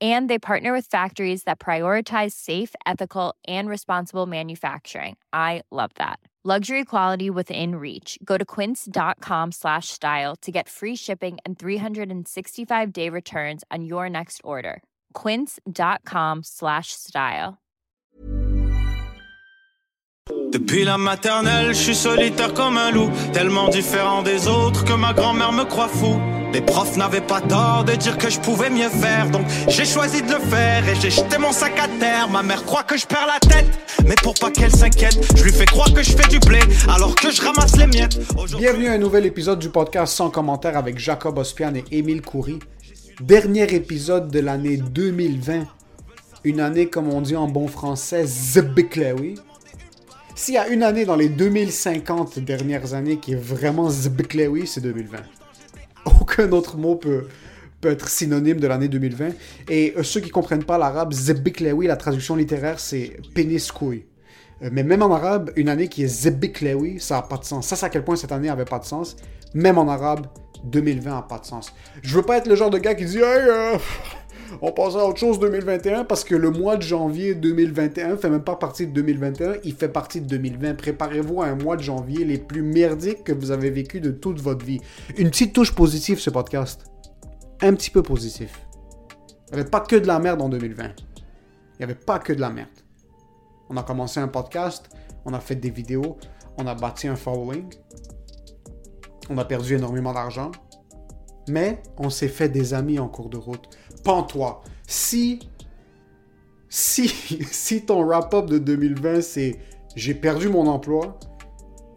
and they partner with factories that prioritize safe ethical and responsible manufacturing. I love that. Luxury quality within reach. Go to quince.com slash style to get free shipping and 365 day returns on your next order. quince.com slash style. Depuis la maternelle, je suis solitaire comme un loup, tellement différent des autres que ma grand-mère me croit fou. Les profs n'avaient pas tort de dire que je pouvais mieux faire, donc j'ai choisi de le faire et j'ai jeté mon sac à terre. Ma mère croit que je perds la tête, mais pour pas qu'elle s'inquiète, je lui fais croire que je fais du blé alors que je ramasse les miettes. Bienvenue à un nouvel épisode du podcast sans commentaire avec Jacob Ospian et Émile Coury. Dernier épisode de l'année 2020. Une année, comme on dit en bon français, zbiklewi. S'il y a une année dans les 2050 dernières années qui est vraiment zbiklewi, c'est 2020. Aucun autre mot peut, peut être synonyme de l'année 2020. Et euh, ceux qui comprennent pas l'arabe, zbiklewi, la traduction littéraire, c'est pénis couille. Euh, Mais même en arabe, une année qui est zbiklewi, ça n'a pas de sens. Ça, c'est à quel point cette année avait pas de sens. Même en arabe, 2020 n'a pas de sens. Je veux pas être le genre de gars qui dit euh, on passe à autre chose 2021 parce que le mois de janvier 2021 fait même pas partie de 2021, il fait partie de 2020. Préparez-vous à un mois de janvier les plus merdiques que vous avez vécu de toute votre vie. Une petite touche positive ce podcast. Un petit peu positif. Il n'y avait pas que de la merde en 2020. Il n'y avait pas que de la merde. On a commencé un podcast, on a fait des vidéos, on a bâti un following, on a perdu énormément d'argent, mais on s'est fait des amis en cours de route. Pends-toi. Si, si, si ton wrap-up de 2020 c'est j'ai perdu mon emploi,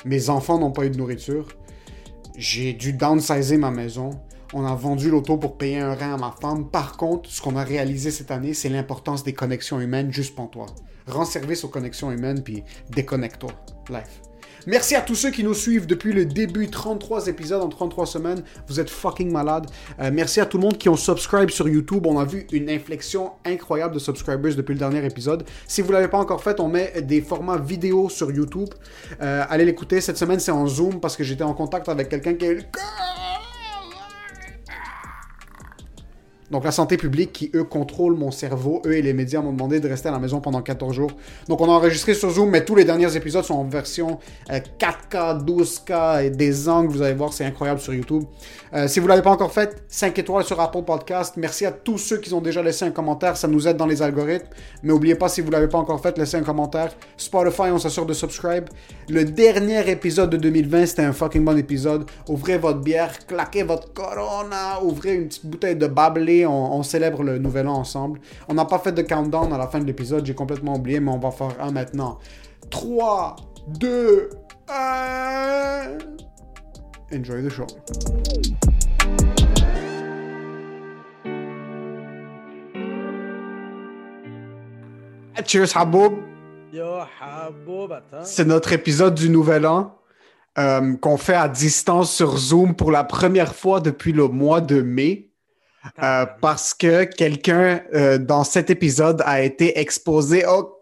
mes enfants n'ont pas eu de nourriture, j'ai dû downsizer ma maison, on a vendu l'auto pour payer un rein à ma femme. Par contre, ce qu'on a réalisé cette année, c'est l'importance des connexions humaines juste pour toi. Rends service aux connexions humaines puis déconnecte-toi. Life. Merci à tous ceux qui nous suivent depuis le début, 33 épisodes en 33 semaines. Vous êtes fucking malades. Euh, merci à tout le monde qui ont subscribe sur YouTube. On a vu une inflexion incroyable de subscribers depuis le dernier épisode. Si vous l'avez pas encore fait, on met des formats vidéo sur YouTube. Euh, allez l'écouter. Cette semaine, c'est en Zoom parce que j'étais en contact avec quelqu'un qui est... Donc la santé publique qui, eux, contrôlent mon cerveau, eux et les médias m'ont demandé de rester à la maison pendant 14 jours. Donc on a enregistré sur Zoom, mais tous les derniers épisodes sont en version euh, 4K, 12K et des angles, vous allez voir, c'est incroyable sur YouTube. Euh, si vous ne l'avez pas encore fait, 5 étoiles sur Apple Podcast. Merci à tous ceux qui ont déjà laissé un commentaire, ça nous aide dans les algorithmes. Mais n'oubliez pas, si vous ne l'avez pas encore fait, laissez un commentaire. Spotify, on s'assure de subscribe. Le dernier épisode de 2020, c'était un fucking bon épisode. Ouvrez votre bière, claquez votre Corona, ouvrez une petite bouteille de Bablé, on, on célèbre le nouvel an ensemble. On n'a pas fait de countdown à la fin de l'épisode, j'ai complètement oublié, mais on va faire un maintenant. 3, 2, 1... Enjoy the show. Cheers, Haboub. Yo, Haboub, attends. C'est notre épisode du Nouvel An euh, qu'on fait à distance sur Zoom pour la première fois depuis le mois de mai. Euh, parce que quelqu'un euh, dans cet épisode a été exposé au...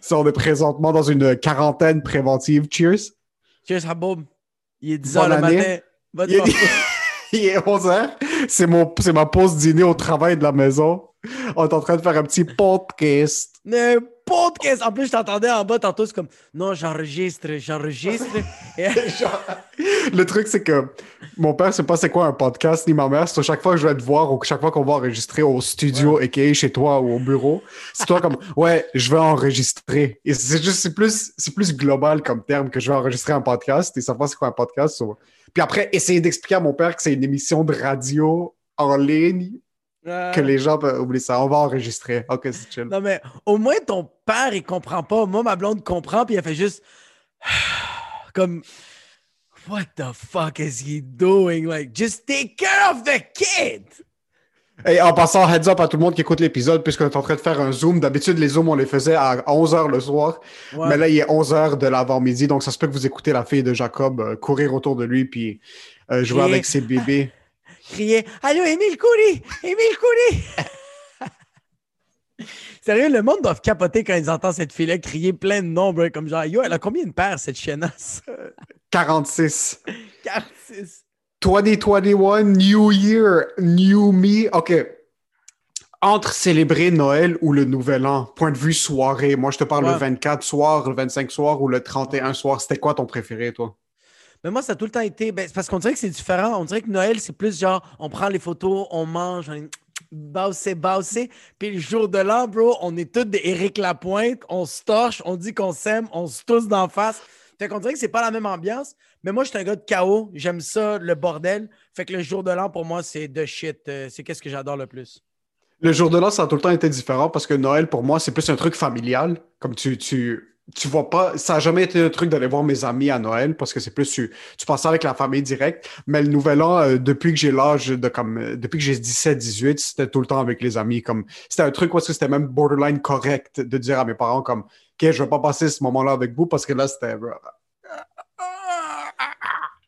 Ça, on est présentement dans une quarantaine préventive. Cheers. Cheers, Haboub. Il est 10 Bonne h le matin. Bonne Il est, il est 11 heures. C'est, mon, c'est ma pause dîner au travail de la maison. On est en train de faire un petit podcast. Podcast. En plus, je t'entendais en bas tantôt, c'est comme non, j'enregistre, j'enregistre. Et- le truc, c'est que mon père sait pas c'est quoi un podcast, ni ma mère. C'est chaque fois que je vais te voir ou chaque fois qu'on va enregistrer au studio, a.k.a. chez toi ou au bureau, c'est toi comme, ouais, je vais enregistrer. Et c'est juste, c'est plus, c'est plus global comme terme que je vais enregistrer un podcast et savoir c'est quoi un podcast. Puis après, essayer d'expliquer à mon père que c'est une émission de radio en ligne, que les gens peuvent oublier ça. On va enregistrer. Ok, c'est chill. Non, mais au moins ton père, il comprend pas. Moi, ma blonde comprend, puis elle fait juste comme What the fuck is he doing? Like, just take care of the kid. Et en passant, heads up à tout le monde qui écoute l'épisode, puisqu'on est en train de faire un zoom. D'habitude, les zooms, on les faisait à 11h le soir. Ouais. Mais là, il est 11h de l'avant-midi, donc ça se peut que vous écoutez la fille de Jacob euh, courir autour de lui puis euh, jouer Et- avec ses bébés. crier Allô, Émile Coury! Émile Coury! Sérieux, le monde doit capoter quand ils entendent cette fille-là crier plein de noms, bro, comme genre, yo, elle a combien de paires, cette chiennasse? 46. 46. 2021, New Year, New Me. OK. Entre célébrer Noël ou le Nouvel An, point de vue soirée, moi je te parle Ouais. le 24 soir, le 25 soir ou le 31 soir, c'était quoi ton préféré, toi? Mais moi, ça a tout le temps été. Ben, parce qu'on dirait que c'est différent. On dirait que Noël, c'est plus genre, on prend les photos, on mange, on bassé, bassé. Puis le jour de l'an, bro, on est tous des Éric Lapointe, on se torche, on dit qu'on s'aime, on se tousse d'en face. Fait qu'on dirait que c'est pas la même ambiance. Mais moi, je suis un gars de chaos. J'aime ça, le bordel. Fait que le jour de l'an, pour moi, c'est de shit. Euh, c'est qu'est-ce que j'adore le plus. Le jour de l'an, ça a tout le temps été différent parce que Noël, pour moi, c'est plus un truc familial. Comme tu, tu, tu vois pas, ça a jamais été un truc d'aller voir mes amis à Noël parce que c'est plus, tu, tu passes avec la famille directe. Mais le nouvel an, euh, depuis que j'ai l'âge de comme, euh, depuis que j'ai 17, 18, c'était tout le temps avec les amis. Comme, c'était un truc où est-ce que c'était même borderline correct de dire à mes parents comme, OK, je vais pas passer ce moment-là avec vous parce que là, c'était,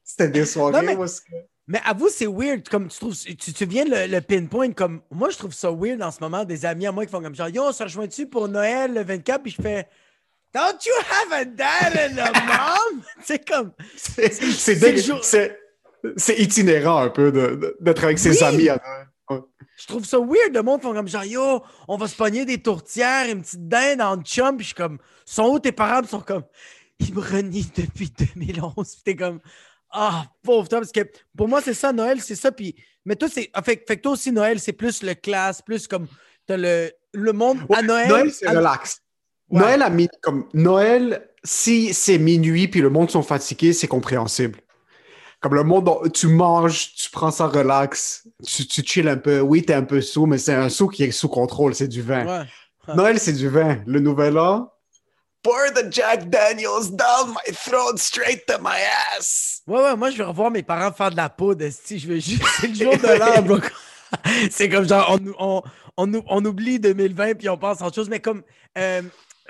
c'était des soirées Non, mais- est-ce que- Mais avoue, c'est weird. Comme tu trouves, tu, tu viens le, le pinpoint comme. Moi, je trouve ça weird en ce moment, des amis à moi qui font comme genre, yo, on se rejoint-tu pour Noël le 24? Puis je fais, Don't you have a dad and a mom? c'est comme. C'est itinérant un peu de- d'être avec ses Oui. amis à. Je trouve ça weird. Le monde font comme genre, yo, on va se pogner des tourtières, une petite dinde en chum. Puis je suis comme, sont où tes parents? Puis sont comme, ils me renient depuis 2011. Puis t'es comme, ah, pauvre toi. Parce que pour moi, c'est ça, Noël, c'est ça. Puis, mais toi, c'est. ah, Fait, fait que toi aussi, Noël, c'est plus le classe, plus comme. T'as le, le monde à Noël. Noël, c'est à- relax. Ouais. Noël, à comme Noël, si c'est minuit puis le monde sont fatigués, c'est compréhensible. Comme le monde, on- tu manges, tu prends ça relax, tu, tu chill un peu. Oui, t'es un peu sous, mais c'est un sous qui est sous contrôle, c'est du vin. Ouais. Noël, c'est du vin. Le nouvel an, pour the Jack Daniels down my throat, straight to my ass. Ouais, ouais, moi, je vais revoir mes parents faire de la poudre. Si je veux juste. C'est le jour de l'an. C'est comme genre, on, on, on, on oublie 2020 puis on pense à autre chose. Mais comme. euh,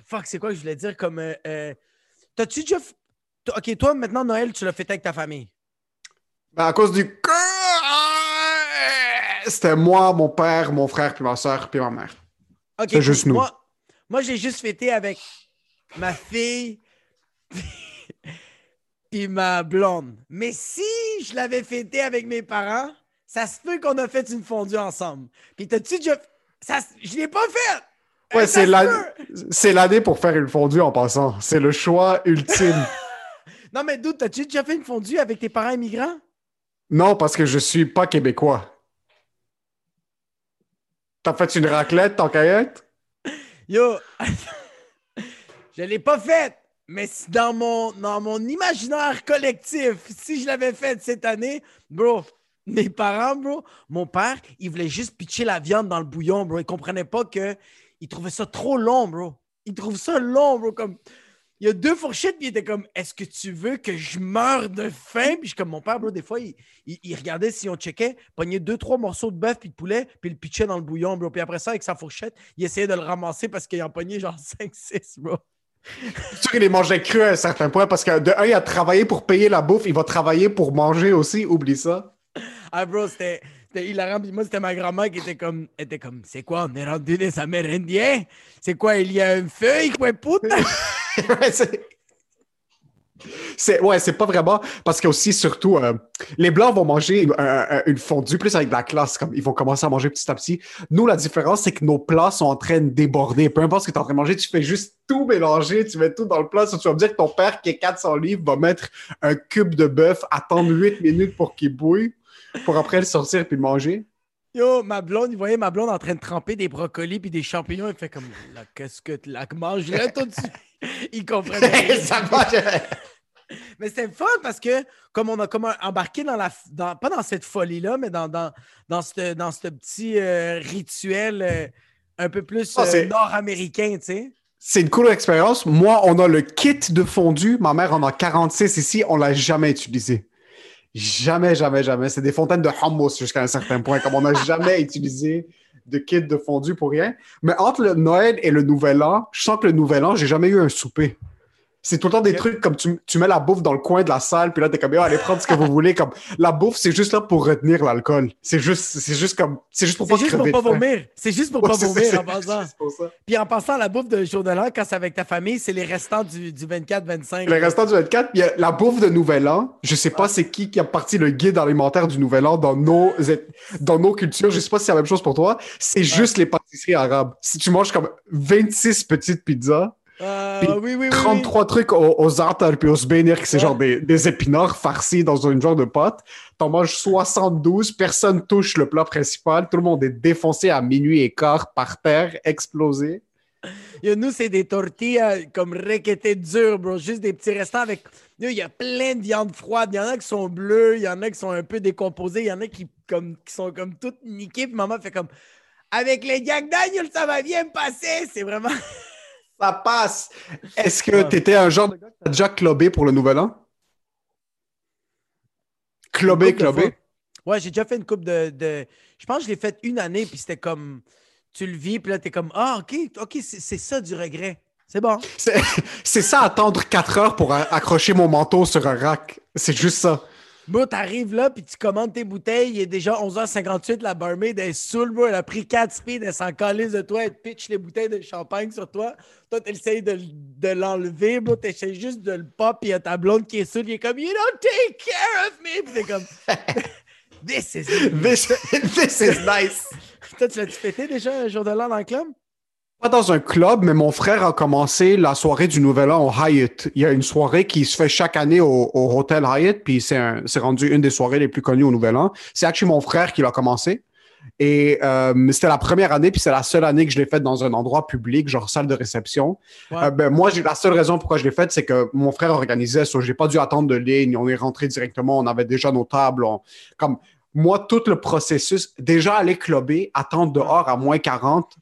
fuck, c'est quoi que je voulais dire? Comme. euh, euh, T'as-tu déjà. Ok, toi, maintenant, Noël, tu l'as fait avec ta famille? Ben, à cause du... C'était moi, mon père, mon frère, puis ma soeur, puis ma mère. Ok, C'est juste nous. Moi, moi j'ai juste fêté avec ma fille puis ma blonde. Mais si je l'avais fêté avec mes parents, ça se peut qu'on a fait une fondue ensemble. Puis t'as-tu déjà... Ça, je l'ai pas fait! Ouais, ça c'est l'année pour faire une fondue en passant. C'est le choix ultime. Non, mais d'où t'as-tu déjà fait une fondue avec tes parents immigrants? non, parce que je suis pas québécois. T'as fait une raclette, ton caillette? Yo! je l'ai pas faite! Mais dans mon, dans mon imaginaire collectif, si je l'avais faite cette année, bro, mes parents, bro, mon père, il voulait juste pitcher la viande dans le bouillon, bro. Il comprenait pas que. Il trouvait ça trop long, bro. Il trouve ça long, bro. Comme. Il y a deux fourchettes, puis il était comme Est-ce que tu veux que je meure de faim? Puis je suis comme mon père, bro, des fois, il, il- il regardait si on checkait, pognait deux, trois morceaux de bœuf puis de poulet, puis le pitchait dans le bouillon, bro. Puis après ça, avec sa fourchette, il essayait de le ramasser parce qu'il en pognait genre 5-6, bro. C'est sûr qu'il les mangeait crus à un certain point parce que de un, il a travaillé pour payer la bouffe, il va travailler pour manger aussi, oublie ça. Ah, bro, c'était c'était hilarant. Puis moi, c'était ma grand-mère qui était comme, était comme, c'est quoi, on est rendu des Amérindiens? C'est quoi, il y a un feu, quoi, putain? C'est ouais, c'est pas vraiment parce que aussi surtout euh, les blancs vont manger une fondue plus avec de la classe comme ils vont commencer à manger petit à petit. Nous la différence c'est que nos plats sont en train de déborder. Peu importe ce que tu es en train de manger, tu fais juste tout mélanger, tu mets tout dans le plat. tu vas me dire que ton père qui est 400 livres va mettre un cube de bœuf, attendre 8 minutes pour qu'il bouille pour après le sortir puis le manger. Yo, ma blonde, il voyait ma blonde en train de tremper des brocolis puis des champignons. Il fait comme, qu'est-ce que tu la manges-le tout de suite? Il comprenait. ça Mais c'était fun parce que, comme on a comme embarqué dans la. Dans, pas dans cette folie-là, mais dans, dans, dans ce dans petit euh, rituel euh, un peu plus ah, euh, nord-américain, tu sais. C'est une cool expérience. Moi, on a le kit de fondu. Ma mère en a 46 ici. On l'a jamais utilisé. Jamais, jamais, jamais. C'est des fontaines de hummus jusqu'à un certain point. Comme on n'a jamais utilisé de kit de fondu pour rien. Mais entre le Noël et le Nouvel An, je sens que le Nouvel An, j'ai jamais eu un souper. C'est tout le temps des trucs comme tu, tu, mets la bouffe dans le coin de la salle, puis là, t'es comme, allez prendre ce que vous voulez. Comme, la bouffe, c'est juste là pour retenir l'alcool. C'est juste, c'est juste comme, c'est juste pour pas juste pour pas vomir. C'est juste pour pas vomir en passant. Puis en passant, la bouffe de jour de l'an, quand c'est avec ta famille, c'est les restants du, du 24-25. Les restants du 24, puis la bouffe de Nouvel An, je sais pas c'est qui qui a parti le guide alimentaire du Nouvel An dans nos, dans nos cultures. Je sais pas si c'est la même chose pour toi. C'est juste les pâtisseries arabes. Si tu manges comme 26 petites pizzas, euh, oui, oui, 33 trucs aux, aux puis aux sbenir, c'est genre des, épinards farcis dans une genre de pâte. T'en manges 72, personne touche le plat principal, tout le monde est défoncé à minuit et quart par terre, explosé. nous, c'est des tortillas comme requêtées dures, bro. Juste des petits restants avec. Il y a plein de viande froide. Il y en a qui sont bleues, il y en a qui sont un peu décomposées, il y en a qui, comme, qui sont comme toutes niquées. Puis maman fait comme Avec les Jack Daniels, ça va bien passer. C'est vraiment. Ça passe. Est-ce que tu étais un genre de gars qui déjà clubé pour le nouvel an? Clubé, clubé? Ouais, j'ai déjà fait une coupe de, Je pense que je l'ai fait une année, puis c'était comme. Tu le vis, puis là, t'es comme Ah, OK, OK, c'est ça du regret. C'est bon. C'est ça, attendre 4 heures pour accrocher mon manteau sur un rack. C'est juste ça. Bro, t'arrives là, puis tu commandes tes bouteilles. Il est déjà 11h58. La barmaid est saoule, bro. Elle a pris 4 speeds. Elle s'en calisse de toi. Elle te pitch les bouteilles de champagne sur toi. Toi, t'essayes de, de l'enlever, bro. T'essayes juste de le pop. Puis il y a ta blonde qui est saoule. Il est comme, You don't take care of me. Puis t'es comme, This is this, this is nice. toi, tu l'as-tu fêté déjà un jour de l'an dans le club? Pas dans un club, mais mon frère a commencé la soirée du Nouvel An au Hyatt. Il y a une soirée qui se fait chaque année au, au Hotel Hyatt, puis c'est rendu une des soirées les plus connues au Nouvel An. C'est actually mon frère qui l'a commencé. Et euh, c'était la première année, puis c'est la seule année que je l'ai faite dans un endroit public, genre salle de réception. Euh, ben, moi, la seule raison pourquoi je l'ai faite, c'est que mon frère organisait ça. J'ai pas dû attendre de ligne. On est rentré directement. On avait déjà nos tables. comme moi, tout le processus, déjà aller clubber, attendre dehors à moins 40,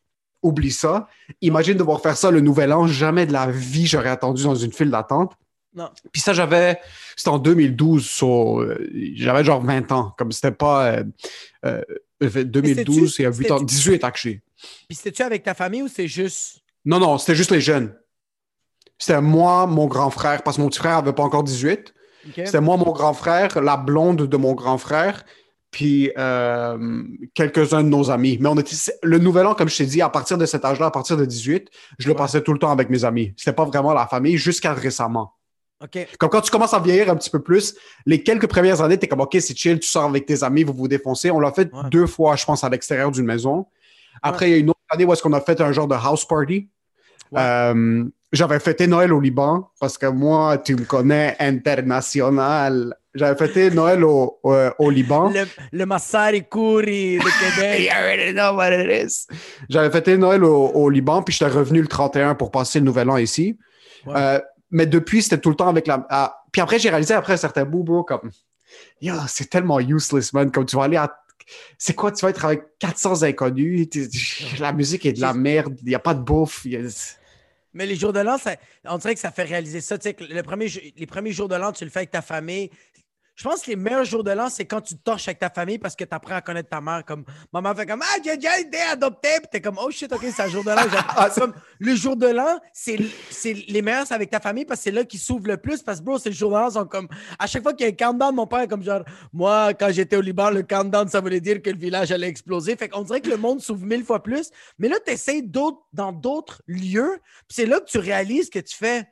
oublie ça. Imagine devoir faire ça le nouvel an. Jamais de la vie, j'aurais attendu dans une file d'attente. Non. Puis ça, j'avais. C'était en 2012. Euh, j'avais genre 20 ans. Comme c'était pas. 2012, c'est à 8 ans. 18 actually. Puis c'était-tu avec ta famille ou c'est juste? Non, non, c'était juste les jeunes. C'était moi, mon grand frère, parce que mon petit frère n'avait pas encore 18. C'était moi, mon grand frère, la blonde de mon grand frère, puis euh, quelques-uns de nos amis. Mais on était le nouvel an, comme je t'ai dit, à partir de cet âge-là, à partir de 18, je le passais tout le temps avec mes amis. C'était pas vraiment la famille jusqu'à récemment. Comme quand tu commences à vieillir un petit peu plus, les quelques premières années, tu es comme OK, c'est chill, tu sors avec tes amis, vous vous défoncez. On l'a fait deux fois, je pense, à l'extérieur d'une maison. Après, il y a une autre année où est-ce qu'on a fait un genre de house party. Euh, j'avais fêté Noël au Liban parce que moi, tu me connais international. J'avais fêté Noël au, au, Liban. Le, le Massari Kouri de Québec. you already know what it is. J'avais fêté Noël au, au Liban, puis j'étais revenu le 31 pour passer le nouvel an ici. Euh, mais depuis, c'était tout le temps avec la. Puis après, j'ai réalisé après un certain bout, bro, comme. Yo, c'est tellement useless, man. Comme tu vas aller à. C'est quoi, tu vas être avec 400 inconnus. La musique est de la merde. Il n'y a pas de bouffe. Mais les jours de l'an, on dirait que ça fait réaliser ça. Tu sais, le premier, les premiers jours de l'an, tu le fais avec ta famille. Je pense que les meilleurs jours de l'an, c'est quand tu torches avec ta famille parce que tu apprends à connaître ta mère. Comme maman fait comme Ah, j'ai déjà été adopté. Puis t'es comme Oh shit, ok, c'est un jour de l'an. Ah, comme, le jour de l'an, c'est les meilleurs, c'est avec ta famille parce que c'est là qu'ils s'ouvrent le plus. Parce que bro, c'est le jour de l'an, sont comme à chaque fois qu'il y a un countdown, mon père est comme genre Moi, quand j'étais au Liban, le countdown, ça voulait dire que le village allait exploser. Fait qu'on dirait que le monde s'ouvre mille fois plus. Mais là, tu essaies dans d'autres lieux. Puis c'est là que tu réalises que tu fais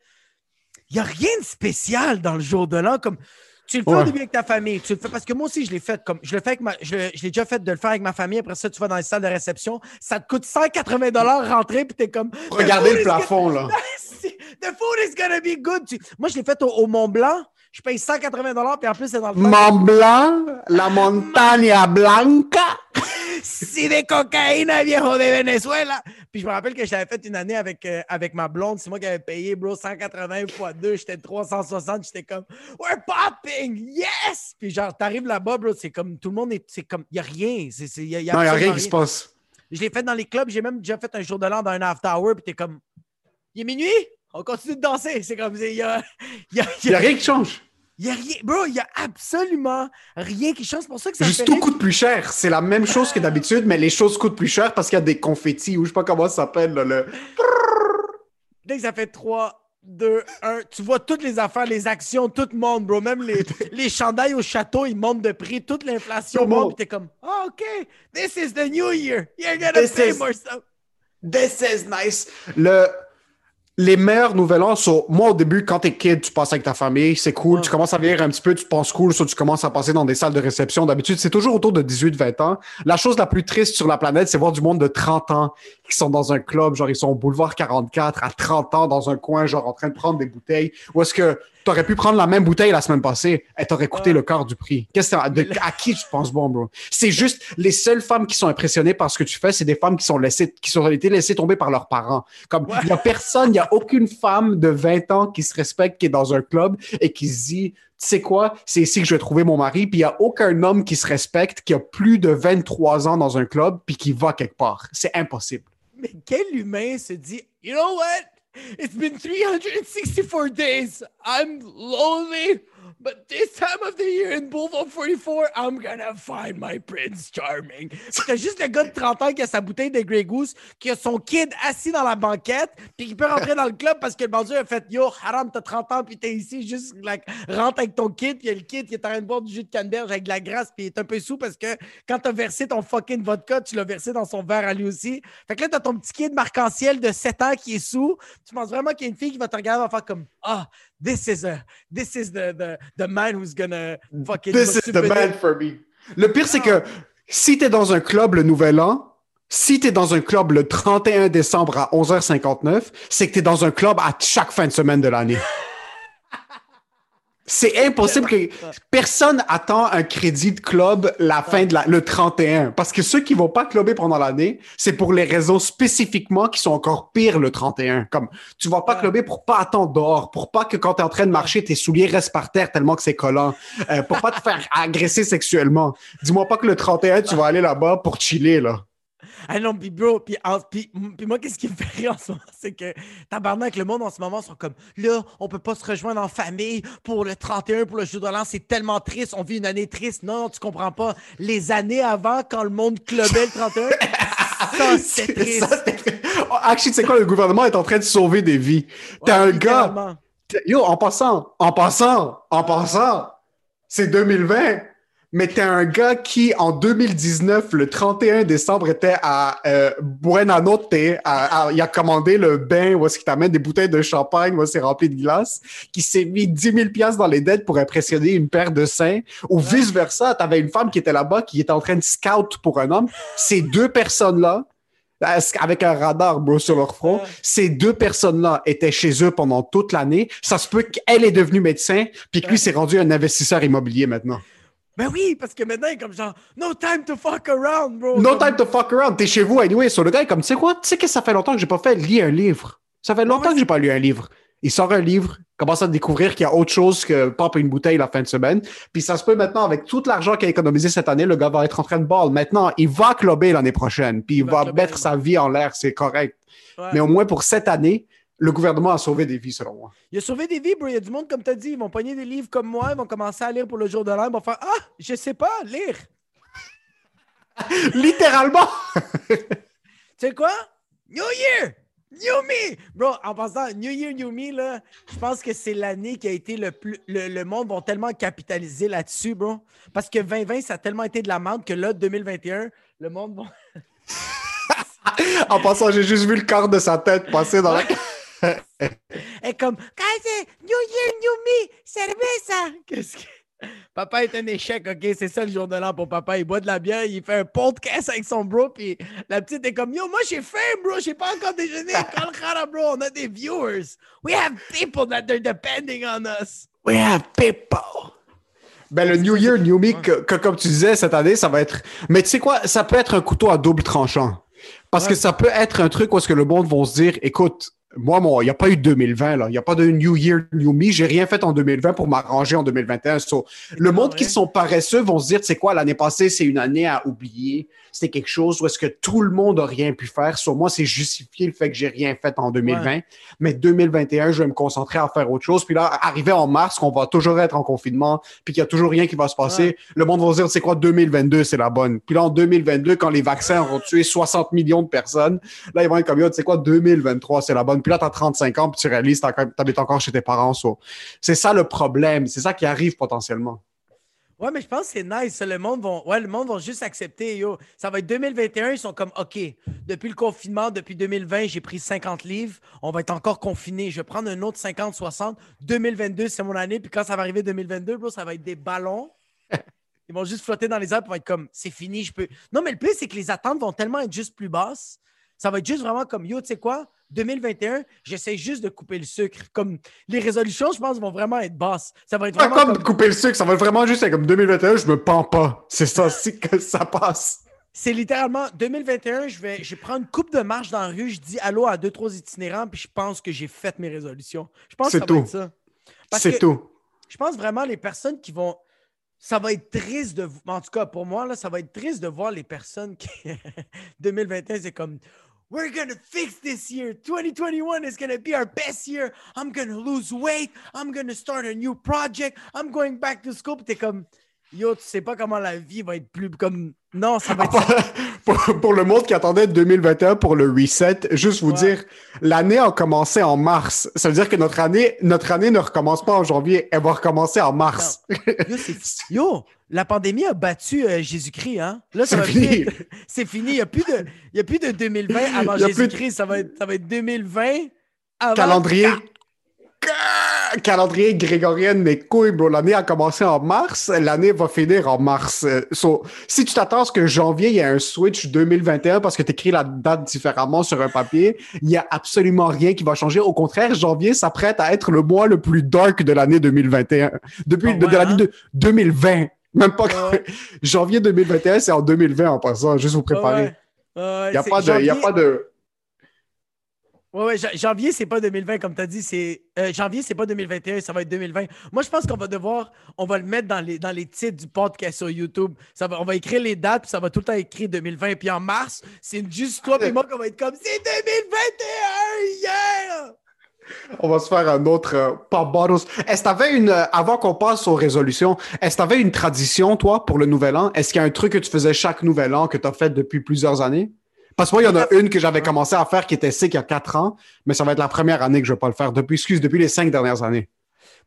il n'y a rien de spécial dans le jour de l'an. Comme tu le fais Ouais. au début avec ta famille, tu le fais parce que moi aussi, je l'ai fait comme je le fais avec ma, je, je l'ai déjà fait de le faire avec ma famille. Après ça, tu vas dans les salles de réception, ça te coûte 180 dollars rentrer, puis t'es comme. Regardez le plafond, là. The food is gonna be good. Tu- Moi, je l'ai fait au, au Mont Blanc. Je paye 180 dollars, puis en plus, c'est dans le. Mont Blanc, la montagne blanca. Si de cocaïna, viejo de Venezuela. Puis je me rappelle que je l'avais fait une année avec, euh, avec ma blonde. C'est moi qui avais payé, bro, 180 x 2. J'étais 360. J'étais comme, we're popping, yes! Puis genre, t'arrives là-bas, bro, c'est comme, tout le monde est, c'est comme, il n'y a rien. C'est, c'est, y a, y a Non, il n'y a rien qui se passe. Je l'ai fait dans les clubs. J'ai même déjà fait un jour de l'an dans un after hour. Puis t'es comme, il est minuit? On continue de danser. C'est comme, il y a, y a, n'y a rien qui change. Y a rien. Bro, il y a absolument rien qui change. C'est pour ça que ça Juste fait tout rire. coûte plus cher. C'est la même chose que d'habitude, mais les choses coûtent plus cher parce qu'il y a des confettis ou je sais pas comment ça s'appelle. là, le... Dès que ça fait 3, 2, 1, tu vois toutes les affaires, les actions, tout monte, bro. Même les, les chandails au château, ils montent de prix. Toute l'inflation monte. t'es comme, oh, OK, this is the new year. You're gonna This pay is- more stuff. This is nice. Le... Les meilleurs nouvel an sont. Moi, au début, quand t'es kid, tu passes avec ta famille, c'est cool. Ouais. Tu commences à vieillir un petit peu, tu te penses cool, soit tu commences à passer dans des salles de réception. D'habitude, c'est toujours autour de 18-20 ans. La chose la plus triste sur la planète, c'est voir du monde de 30 ans qui sont dans un club, genre ils sont au boulevard 44 à 30 ans dans un coin, genre en train de prendre des bouteilles. Ou est-ce que t'aurais pu prendre la même bouteille la semaine passée? Et t'aurais coûté Ouais. le quart du prix? Qu'est-ce que de- à qui tu penses bon, bro? C'est juste les seules femmes qui sont impressionnées par ce que tu fais, c'est des femmes qui sont laissées, qui sont été laissées tomber par leurs parents. Comme il y a personne, il y a aucune femme de 20 ans qui se respecte, qui est dans un club et qui se dit, tu sais quoi, c'est ici que je vais trouver mon mari. Puis il y a aucun homme qui se respecte, qui a plus de 23 ans dans un club, puis qui va quelque part. C'est impossible. Mais quel humain se dit, you know what? It's been 364 days. I'm lonely. But this time of the year in Boulevard 44, I'm gonna find my Prince Charming. T'as juste le gars de 30 ans qui a sa bouteille de Grey Goose, qui a son kid assis dans la banquette, puis qui peut rentrer dans le club parce que le bandit a fait Yo, haram, t'as 30 ans, puis t'es ici, juste like, rentre avec ton kid, puis il y a le kid qui est en train de boire du jus de canneberge avec de la grasse, puis il est un peu sous parce que quand t'as versé ton fucking vodka, tu l'as versé dans son verre à lui aussi. Fait que là, t'as ton petit kid marc-en-ciel de 7 ans qui est sous. Tu penses vraiment qu'il y a une fille qui va te regarder et va comme Ah, this is a this is the, the, the man who's gonna fucking. This is the man for me. Le pire, c'est que si t'es dans un club le nouvel an, si t'es dans un club le 31 décembre à 11h59, c'est que t'es dans un club à chaque fin de semaine de l'année. C'est impossible que personne attend un crédit de club la fin de la, le 31. Parce que ceux qui vont pas clubber pendant l'année, c'est pour les raisons spécifiquement qui sont encore pires le 31. Comme, tu vas pas clubber pour pas attendre dehors, pour pas que quand t'es en train de marcher, tes souliers restent par terre tellement que c'est collant, euh, pour pas te faire agresser sexuellement. Dis-moi pas que le 31, tu vas aller là-bas pour chiller, là. Ah non, puis bro, puis, en- puis, puis moi, qu'est-ce qui me fait rire en ce moment, c'est que tabarnak, le monde en ce moment sont comme là, on peut pas se rejoindre en famille pour le 31, pour le jour de l'an, c'est tellement triste, on vit une année triste. Non, tu comprends pas. Les années avant, quand le monde clubait le 31, ça, c'était triste. Ça, Oh, Actually, tu sais quoi, le gouvernement est en train de sauver des vies. T'as Ouais, un gars. Yo, en passant, en passant, en passant, c'est 2020, mais t'es un gars qui, en 2019, le 31 décembre, était à euh, Buenanote, à- à- il a commandé le bain où est-ce qu'il t'amène des bouteilles de champagne, où c'est rempli de glace, qui s'est mis 10 000 piastres dans les dettes pour impressionner une paire de seins, ou vice-versa, t'avais une femme qui était là-bas, qui était en train de scout pour un homme. Ces deux personnes-là, avec un radar, bro, sur leur front. Ouais. Ces deux personnes-là étaient chez eux pendant toute l'année. Ça se peut qu'elle est devenue médecin, puis que lui s'est rendu un investisseur immobilier maintenant. Ben oui, parce que maintenant, il est comme genre, no time to fuck around, bro. No time to fuck around. T'es chez vous, anyway. Sur le gars, il est comme, tu sais quoi? Tu sais que ça fait longtemps que j'ai pas fait lire un livre. Ça fait longtemps ouais, que j'ai pas lu un livre. Il sort un livre, commence à découvrir qu'il y a autre chose que pop une bouteille la fin de semaine. Puis ça se peut maintenant, avec tout l'argent qu'il a économisé cette année, le gars va être en train de ball. Maintenant, il va clubber l'année prochaine, puis il, Il va va clubber, mettre ouais. sa vie en l'air, c'est correct. Ouais. Mais au moins pour cette année, le gouvernement a sauvé des vies, selon moi. Il a sauvé des vies, bro. Il y a du monde, comme tu as dit, ils vont pogner des livres comme moi, ils vont commencer à lire pour le jour de l'an, ils vont faire Ah, je sais pas, lire. Littéralement! Tu sais quoi? New Year! New Me! Bro, en passant, New Year, New Me, là, je pense que c'est l'année qui a été le plus. Le, le monde va tellement capitaliser là-dessus, bro. Parce que 2020, ça a tellement été de la merde que là, 2021, le monde va. En passant, j'ai juste vu le corps de sa tête passer dans la... Elle est comme, New Year, New Me, cerveza. Qu'est-ce que. Papa est un échec, OK? C'est ça le jour de l'an pour papa. Il boit de la bière, il fait un podcast avec son bro, puis la petite est comme Yo, moi j'ai faim, bro, j'ai pas encore déjeuné. Calcara, bro, on a des viewers. We have people that are depending on us. We have people. Ben, le New Year, New Me, que, que, comme tu disais, cette année, ça va être. Mais tu sais quoi, ça peut être un couteau à double tranchant. Parce que ça peut être un truc où est-ce que le monde va se dire, écoute, moi, il n'y a pas eu 2020, là. Il n'y a pas de New Year, New Me. J'ai rien fait en 2020 pour m'arranger en 2021. le monde qui sont paresseux vont se dire, c'est quoi, l'année passée, c'est une année à oublier. C'était quelque chose où est-ce que tout le monde n'a rien pu faire. Sur moi, c'est justifier le fait que j'ai rien fait en 2020. Mais 2021, je vais me concentrer à faire autre chose. Puis là, arrivé en mars, qu'on va toujours être en confinement, puis qu'il n'y a toujours rien qui va se passer, le monde va se dire, c'est quoi, 2022, c'est la bonne. Puis là, en 2022, quand les vaccins auront tué 60 millions de personnes, là, ils vont être comme, c'est quoi, 2023, c'est la bonne. Puis là, tu as 35 ans, puis tu réalises que tu habites encore chez tes parents. C'est ça le problème. C'est ça qui arrive potentiellement. Ouais, mais je pense que c'est nice. Le monde va, ouais, le monde va juste accepter. Yo. Ça va être 2021. Ils sont comme, OK, depuis le confinement, depuis 2020, j'ai pris 50 livres. On va être encore confiné. Je vais prendre un autre 50, 60. 2022, c'est mon année. Puis quand ça va arriver 2022, bro, ça va être des ballons. Ils vont juste flotter dans les airs pour être comme, c'est fini, je peux. Non, mais le plus, c'est que les attentes vont tellement être juste plus basses. Ça va être juste vraiment comme, yo, tu sais quoi? 2021, j'essaie juste de couper le sucre. Comme les résolutions, je pense, vont vraiment être basses. Ça va être vraiment comme, de couper le sucre, ça va être vraiment juste comme 2021, je me pends pas. C'est ça, c'est que ça passe. C'est littéralement 2021, je vais, je prends une coupe de marche dans la rue, je dis allô à deux, trois itinérants, puis je pense que j'ai fait mes résolutions. Je pense que ça tout. va être ça. C'est tout. Je pense vraiment les personnes qui vont. Ça va être triste de. En tout cas, pour moi, là, ça va être triste de voir les personnes qui. 2021, c'est comme We're gonna fix this year. 2021 is gonna be our best year. I'm gonna lose weight. I'm gonna start a new project. I'm going back to school. T'es comme, yo, tu sais pas comment la vie va être plus comme. Non, ça va être. pour, le monde qui attendait 2021 pour le reset, juste vous dire, l'année a commencé en mars. Ça veut dire que notre année, notre année ne recommence pas en janvier, elle va recommencer en mars. Yo, yo, la pandémie a battu euh, Jésus-Christ, hein? Là, c'est fini. C'est fini. Il n'y a, plus de... Il y a plus de 2020 avant Jésus-Christ. Ça, va être... ça va être 2020 avant... Calendrier. Calendrier grégorien, mais couilles, bro. L'année a commencé en mars. L'année va finir en mars. Euh, si tu t'attends à ce que janvier, il y ait un switch 2021 parce que tu écris la date différemment sur un papier, il n'y a absolument rien qui va changer. Au contraire, janvier s'apprête à être le mois le plus dark de l'année 2021. Depuis ah de, l'année de 2020. Même pas janvier 2021, c'est en 2020 en passant, juste vous préparer. Il n'y a, pas de, a pas de. Ouais, ouais, janvier, c'est pas 2020, comme tu as dit. c'est euh, janvier, c'est pas 2021, ça va être 2020. Moi, je pense qu'on va devoir, on va le mettre dans les, dans les titres du podcast sur YouTube. Ça va, on va écrire les dates, puis ça va tout le temps écrire 2020. Puis en mars, c'est juste toi et moi qu'on va être comme c'est 2021, yeah! On va se faire un autre euh, pop bottles. Est-ce que t'avais une, euh, avant qu'on passe aux résolutions, est-ce que t'avais une tradition, toi, pour le nouvel an? Est-ce qu'il y a un truc que tu faisais chaque nouvel an que tu as fait depuis plusieurs années? Parce que moi, il y en a une que j'avais commencé à faire qui était sick il y a quatre ans, mais ça va être la première année que je vais pas le faire. Depuis, excuse, depuis les cinq dernières années.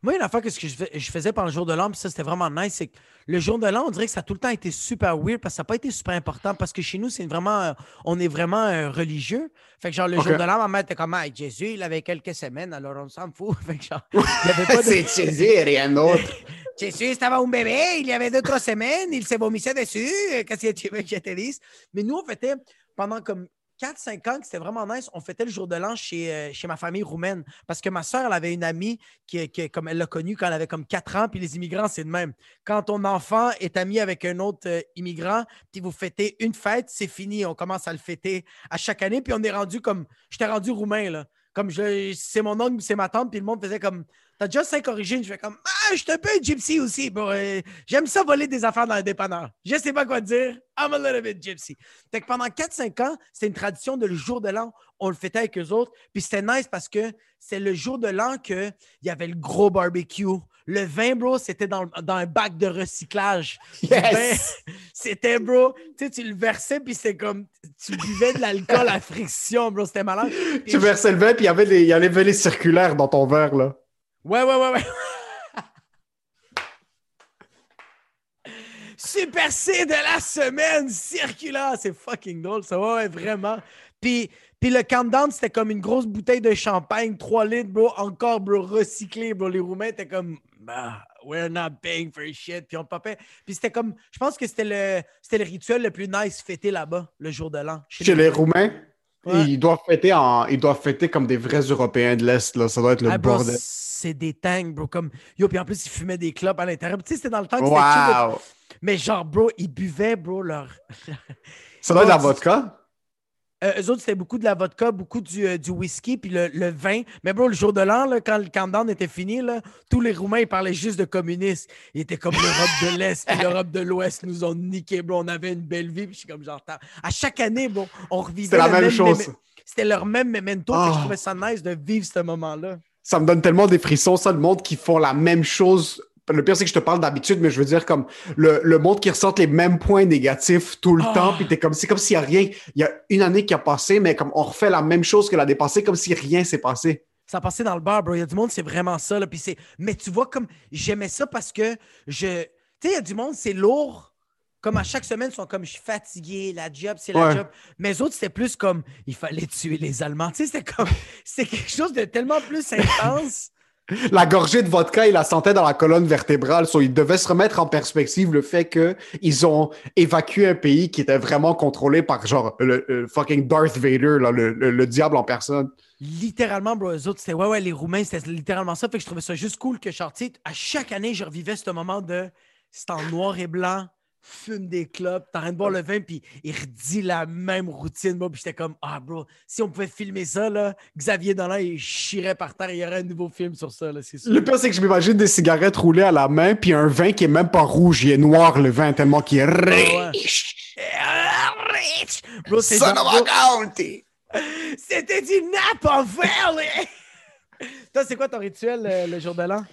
Moi, une affaire que je faisais pendant le jour de l'an, puis ça, c'était vraiment nice, c'est que le jour de l'an, on dirait que ça a tout le temps été super weird parce que ça n'a pas été super important parce que chez nous, c'est vraiment, on est vraiment euh, religieux. Fait que genre, le jour de l'an, ma mère était comme, ah, Jésus, il avait quelques semaines, alors on s'en fout. Fait que genre, il avait pas de... c'est Jésus rien d'autre. Jésus était un bébé, il y avait deux, trois semaines, il se vomissait dessus. Qu'est-ce que tu veux que je te dise? Mais nous, on fêtait pendant comme 4-5 ans c'était vraiment nice. On fêtait le jour de l'an chez, euh, chez ma famille roumaine parce que ma soeur, elle avait une amie qui, qui comme elle l'a connue quand elle avait comme 4 ans. Puis les immigrants, c'est de même. Quand ton enfant est ami avec un autre euh, immigrant, puis vous fêtez une fête, c'est fini. On commence à le fêter à chaque année. Puis on est rendu comme. J'étais rendu roumain, là. Comme je, c'est mon oncle, c'est ma tante, puis le monde faisait comme T'as déjà cinq origines? Je fais comme Ah, je suis un peu un gypsy aussi. Euh, j'aime ça voler des affaires dans le dépanneur. Je sais pas quoi dire. I'm a little bit gypsy. Fait que pendant 4-5 ans, c'était une tradition de le jour de l'an. On le fêtait avec eux autres. Puis c'était nice parce que c'est le jour de l'an qu'il y avait le gros barbecue. Le vin, bro, c'était dans, un bac de recyclage. Yes! C'était, bro, tu sais, tu le versais, puis c'était comme, tu buvais de l'alcool à friction, bro, c'était malade. tu versais le vin, puis il y avait les, y avait les circulaires dans ton verre, là. Ouais, ouais, ouais, ouais. Super C de la semaine circulaire. C'est fucking drôle, ça. Ouais, vraiment. Puis, Puis le countdown, c'était comme une grosse bouteille de champagne, 3 litres, bro, encore, bro, recyclé, bro. Les Roumains étaient comme, bah, we're not paying for shit. Puis on popait. Puis c'était comme, je pense que c'était le, c'était le rituel le plus nice fêté là-bas, le jour de l'an. Chez les Roumains, Ouais. ils, doivent fêter en, ils doivent fêter comme des vrais Européens de l'Est. Là. Ça doit être le Ah, bro, bordel. c'est des tanks, bro. Comme, yo, puis en plus, ils fumaient des clopes à l'intérieur. Tu sais, c'était dans le temps que c'était chill de- Wow! Mais genre, bro, ils buvaient, bro, leur. Ça doit être la vodka? Euh, eux autres, c'était beaucoup de la vodka, beaucoup du, euh, du whisky, puis le, le vin. Mais bro, le jour de l'an, là, quand le countdown était fini, là, tous les Roumains, ils parlaient juste de communistes. Ils étaient comme l'Europe de l'Est, puis l'Europe de l'Ouest nous ont niqué, bro. On avait une belle vie, puis je suis comme genre... À chaque année, bon, on revivait C'était la même chose. C'était leur même memento, que je Ah. trouvais ça nice de vivre ce moment-là. Ça me donne tellement des frissons, ça, le monde qui font la même chose. Le pire, c'est que je te parle d'habitude, mais je veux dire comme le, le monde qui ressort les mêmes points négatifs tout le Ah. temps, puis t'es comme, c'est comme s'il n'y a rien. Il y a une année qui a passé, mais comme on refait la même chose que l'année passée, comme si rien s'est passé. Ça passait dans le bar, bro. Il y a du monde, c'est vraiment ça. Là. Puis c'est... Mais tu vois, comme j'aimais ça parce que je. Tu sais, il y a du monde, c'est lourd. Comme à chaque semaine, ils sont comme je suis fatigué, la job, c'est la Ouais. job. Mais les autres, c'était plus comme il fallait tuer les Allemands. Tu sais, c'était comme. C'est quelque chose de tellement plus intense. La gorgée de vodka, il la sentait dans la colonne vertébrale. So, il devait se remettre en perspective le fait qu'ils ont évacué un pays qui était vraiment contrôlé par genre le, fucking Darth Vader, le, le- le diable en personne. littéralement, bro, eux autres, c'était ouais, ouais, les Roumains, c'était littéralement ça. Fait que je trouvais ça juste cool que, genre, à chaque année, je revivais ce moment de c'est en noir et blanc, fume des clubs, t'es en train de boire le vin, puis il redit la même routine, moi, puis j'étais comme, ah, bro, si on pouvait filmer ça, là, Xavier Dolan, il chierait par terre, il y aurait un nouveau film sur ça, là, c'est sûr. Le pire, c'est que je m'imagine des cigarettes roulées à la main, puis un vin qui est même pas rouge, il est noir le vin, tellement qu'il est ouais. riche. Bro, c'est Son genre, of a bro, county. C'était du Napa Valley! Toi, c'est quoi ton rituel euh, le jour de l'an?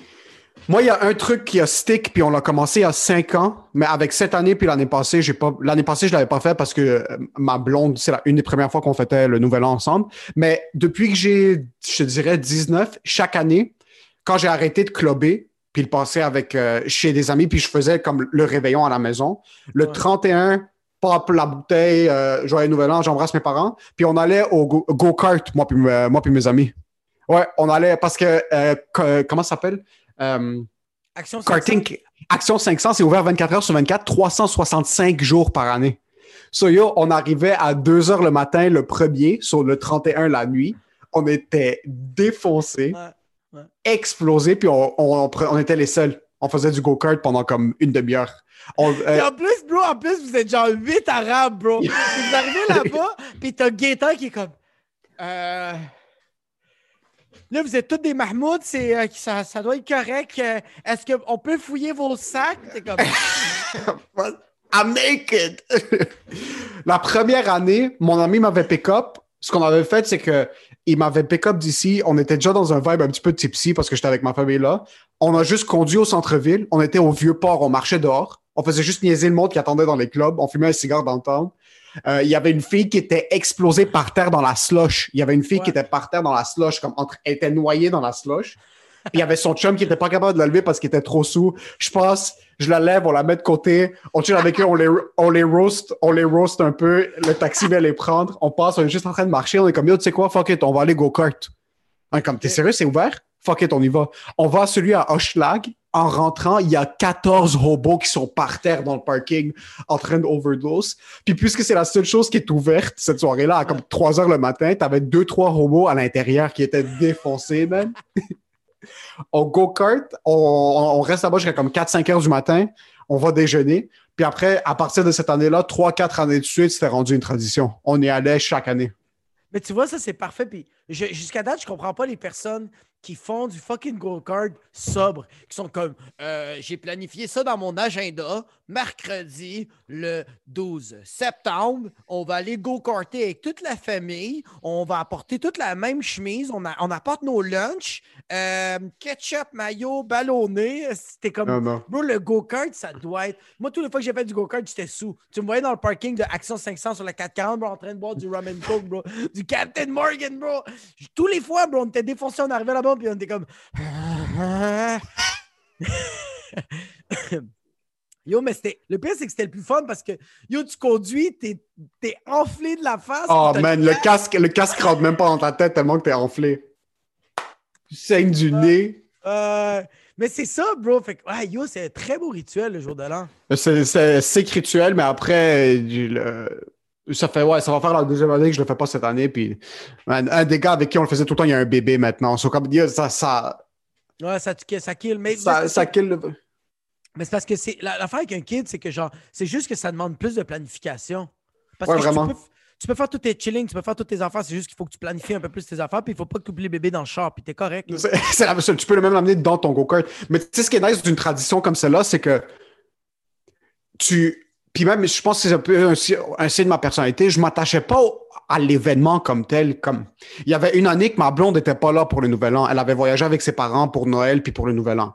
Moi, il y a un truc qui a stick, puis on l'a commencé il y a cinq ans, mais avec cette année puis l'année passée, j'ai pas. L'année passée, je l'avais pas fait parce que euh, ma blonde, c'est une des premières fois qu'on fêtait le Nouvel An ensemble. Mais depuis que j'ai, je te dirais, 19, chaque année, quand j'ai arrêté de clubber, puis le passer avec euh, chez des amis, puis je faisais comme le réveillon à la maison. Le Ouais. 31, pop la bouteille, euh, joyeux Nouvel An, j'embrasse mes parents, puis on allait au go- go-kart, moi puis euh, moi puis mes amis. Ouais, on allait parce que co- comment ça s'appelle? Euh, Action 500. Karting Action 500, c'est ouvert 24 heures sur 24, 365 jours par année. So yo, on arrivait à 2 heures le matin le premier, sur le 31 la nuit. On était défoncés, Ouais. explosés, puis on, était les seuls. On faisait du go-kart pendant comme une demi-heure. Euh, Et en plus, bro, en plus, vous êtes genre 8 arabes, bro. Vous arrivez là-bas, puis t'as Gaétan qui est comme. Euh... Là, vous êtes tous des Mahmoud, c'est, euh, ça, ça doit être correct. Euh, Est-ce qu'on peut fouiller vos sacs? T'es comme. I'm naked. La première année, mon ami m'avait pick-up. Ce qu'on avait fait, c'est que il m'avait pick-up d'ici. On était déjà dans un vibe un petit peu tipsy parce que j'étais avec ma famille là. On a juste conduit au centre-ville. On était au Vieux-Port. On marchait dehors. On faisait juste niaiser le monde qui attendait dans les clubs. On fumait un cigare dans le temps. Euh, Il y avait une fille qui était explosée par terre dans la slush. Il y avait une fille Ouais. qui était par terre dans la slush, comme entre, elle était noyée dans la slush. Puis il y avait son chum qui était pas capable de la lever parce qu'il était trop sous. Je passe, je la lève, on la met de côté, on chill avec eux, on les, on les roast, on les roast un peu. Le taxi vient les prendre. On passe, on est juste en train de marcher. On est comme, yo, tu sais quoi, fuck it, on va aller go-kart. On est comme, t'es sérieux, c'est ouvert? Fuck it, on y va. On va à celui à Hochelag. En rentrant, il y a 14 robots qui sont par terre dans le parking en train d'overdose. Puis puisque c'est la seule chose qui est ouverte cette soirée-là, à comme 3 heures le matin, t'avais deux, trois robots à l'intérieur qui étaient défoncés, man. on go-kart, on, on reste là-bas jusqu'à comme 4-5 heures du matin, on va déjeuner. Puis après, à partir de cette année-là, 3-4 années de suite, c'était rendu une tradition. On y allait chaque année. Mais tu vois, ça, c'est parfait. Puis jusqu'à date, je comprends pas les personnes qui font du fucking go-kart sobre, qui sont comme euh, j'ai planifié ça dans mon agenda. Mercredi, le 12 septembre, on va aller go-karter avec toute la famille. On va apporter toute la même chemise. On, a- on apporte nos lunchs. euh, ketchup, maillot, ballonné. C'était comme. Non, non. Bro, le go-kart, ça doit être. Moi, toutes les fois que j'ai fait du go-kart, j'étais sous. Tu me voyais dans le parking de Action 500 sur la 440, bro, en train de boire du rum and coke, bro. Du Captain Morgan, bro. Tous les fois, bro, on était défoncés, on arrivait là-bas, puis on était comme. Yo, mais c'était. Le pire, c'est que c'était le plus fun parce que yo, tu conduis, t'es es enflé de la face. Oh man, le casque, le casque rentre même pas dans ta tête tellement que t'es enflé. Tu saignes du nez. Euh, mais c'est ça, bro. Fait que, ouais, yo, c'est un très beau rituel le jour de l'an. C'est rituel, mais après, le- ça fait ouais, ça va faire la deuxième année que je le fais pas cette année. Puis man, un des gars avec qui on le faisait tout le temps, il y a un bébé maintenant. So, comme, yo, ça, ça, Ouais, ça, ça kill. Mais, ça, ça kill le- Mais c'est parce que c'est la- l'affaire avec un kid, c'est que genre, c'est juste que ça demande plus de planification. Parce Ouais, que vraiment. Tu, peux, tu peux faire tous tes chilling, tu peux faire toutes tes affaires, c'est juste qu'il faut que tu planifies un peu plus tes affaires, puis il faut pas que tu oublies le bébé dans le char, puis t'es correct. là. C'est c'est la seule. Tu peux le même l'amener dans ton go-kart. Mais tu sais, ce qui est nice d'une tradition comme celle-là, c'est que tu. Puis même, je pense que c'est un peu un, un signe de ma personnalité. Je m'attachais pas au- à l'événement comme tel. Comme il y avait une année que ma blonde n'était pas là pour le Nouvel An. Elle avait voyagé avec ses parents pour Noël puis pour le Nouvel An.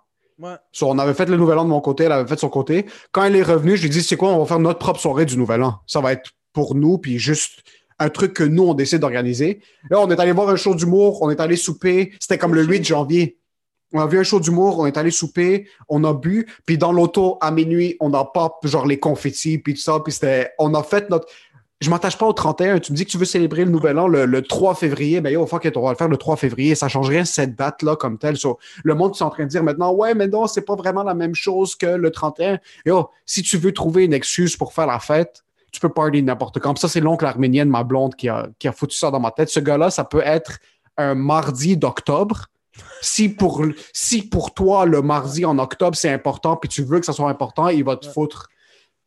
On avait fait le Nouvel An de mon côté, elle avait fait son côté. Quand elle est revenue, je lui ai dit, c'est quoi, on va faire notre propre soirée du Nouvel An. Ça va être pour nous, puis juste un truc que nous, on décide d'organiser. Là, on est allé voir un show d'humour, on est allé souper. C'était comme le 8 janvier. On a vu un show d'humour, on est allé souper, on a bu, puis dans l'auto, à minuit, on a pop, genre les confettis, puis tout ça, puis c'était... On a fait notre... Je m'attache pas au 31. Tu me dis que tu veux célébrer le Nouvel An le, le 3 février. Ben, yo, fuck it, on va le faire le 3 février. Ça change rien, cette date-là, comme telle. So, le monde qui est en train de dire maintenant, ouais, mais non, c'est pas vraiment la même chose que le 31. Yo, si tu veux trouver une excuse pour faire la fête, tu peux party n'importe quand. Puis ça, c'est l'oncle arménien de ma blonde qui a, qui a foutu ça dans ma tête. Ce gars-là, ça peut être un mardi d'octobre. Si pour, si pour toi, le mardi en octobre, c'est important, puis tu veux que ça soit important, il va te foutre.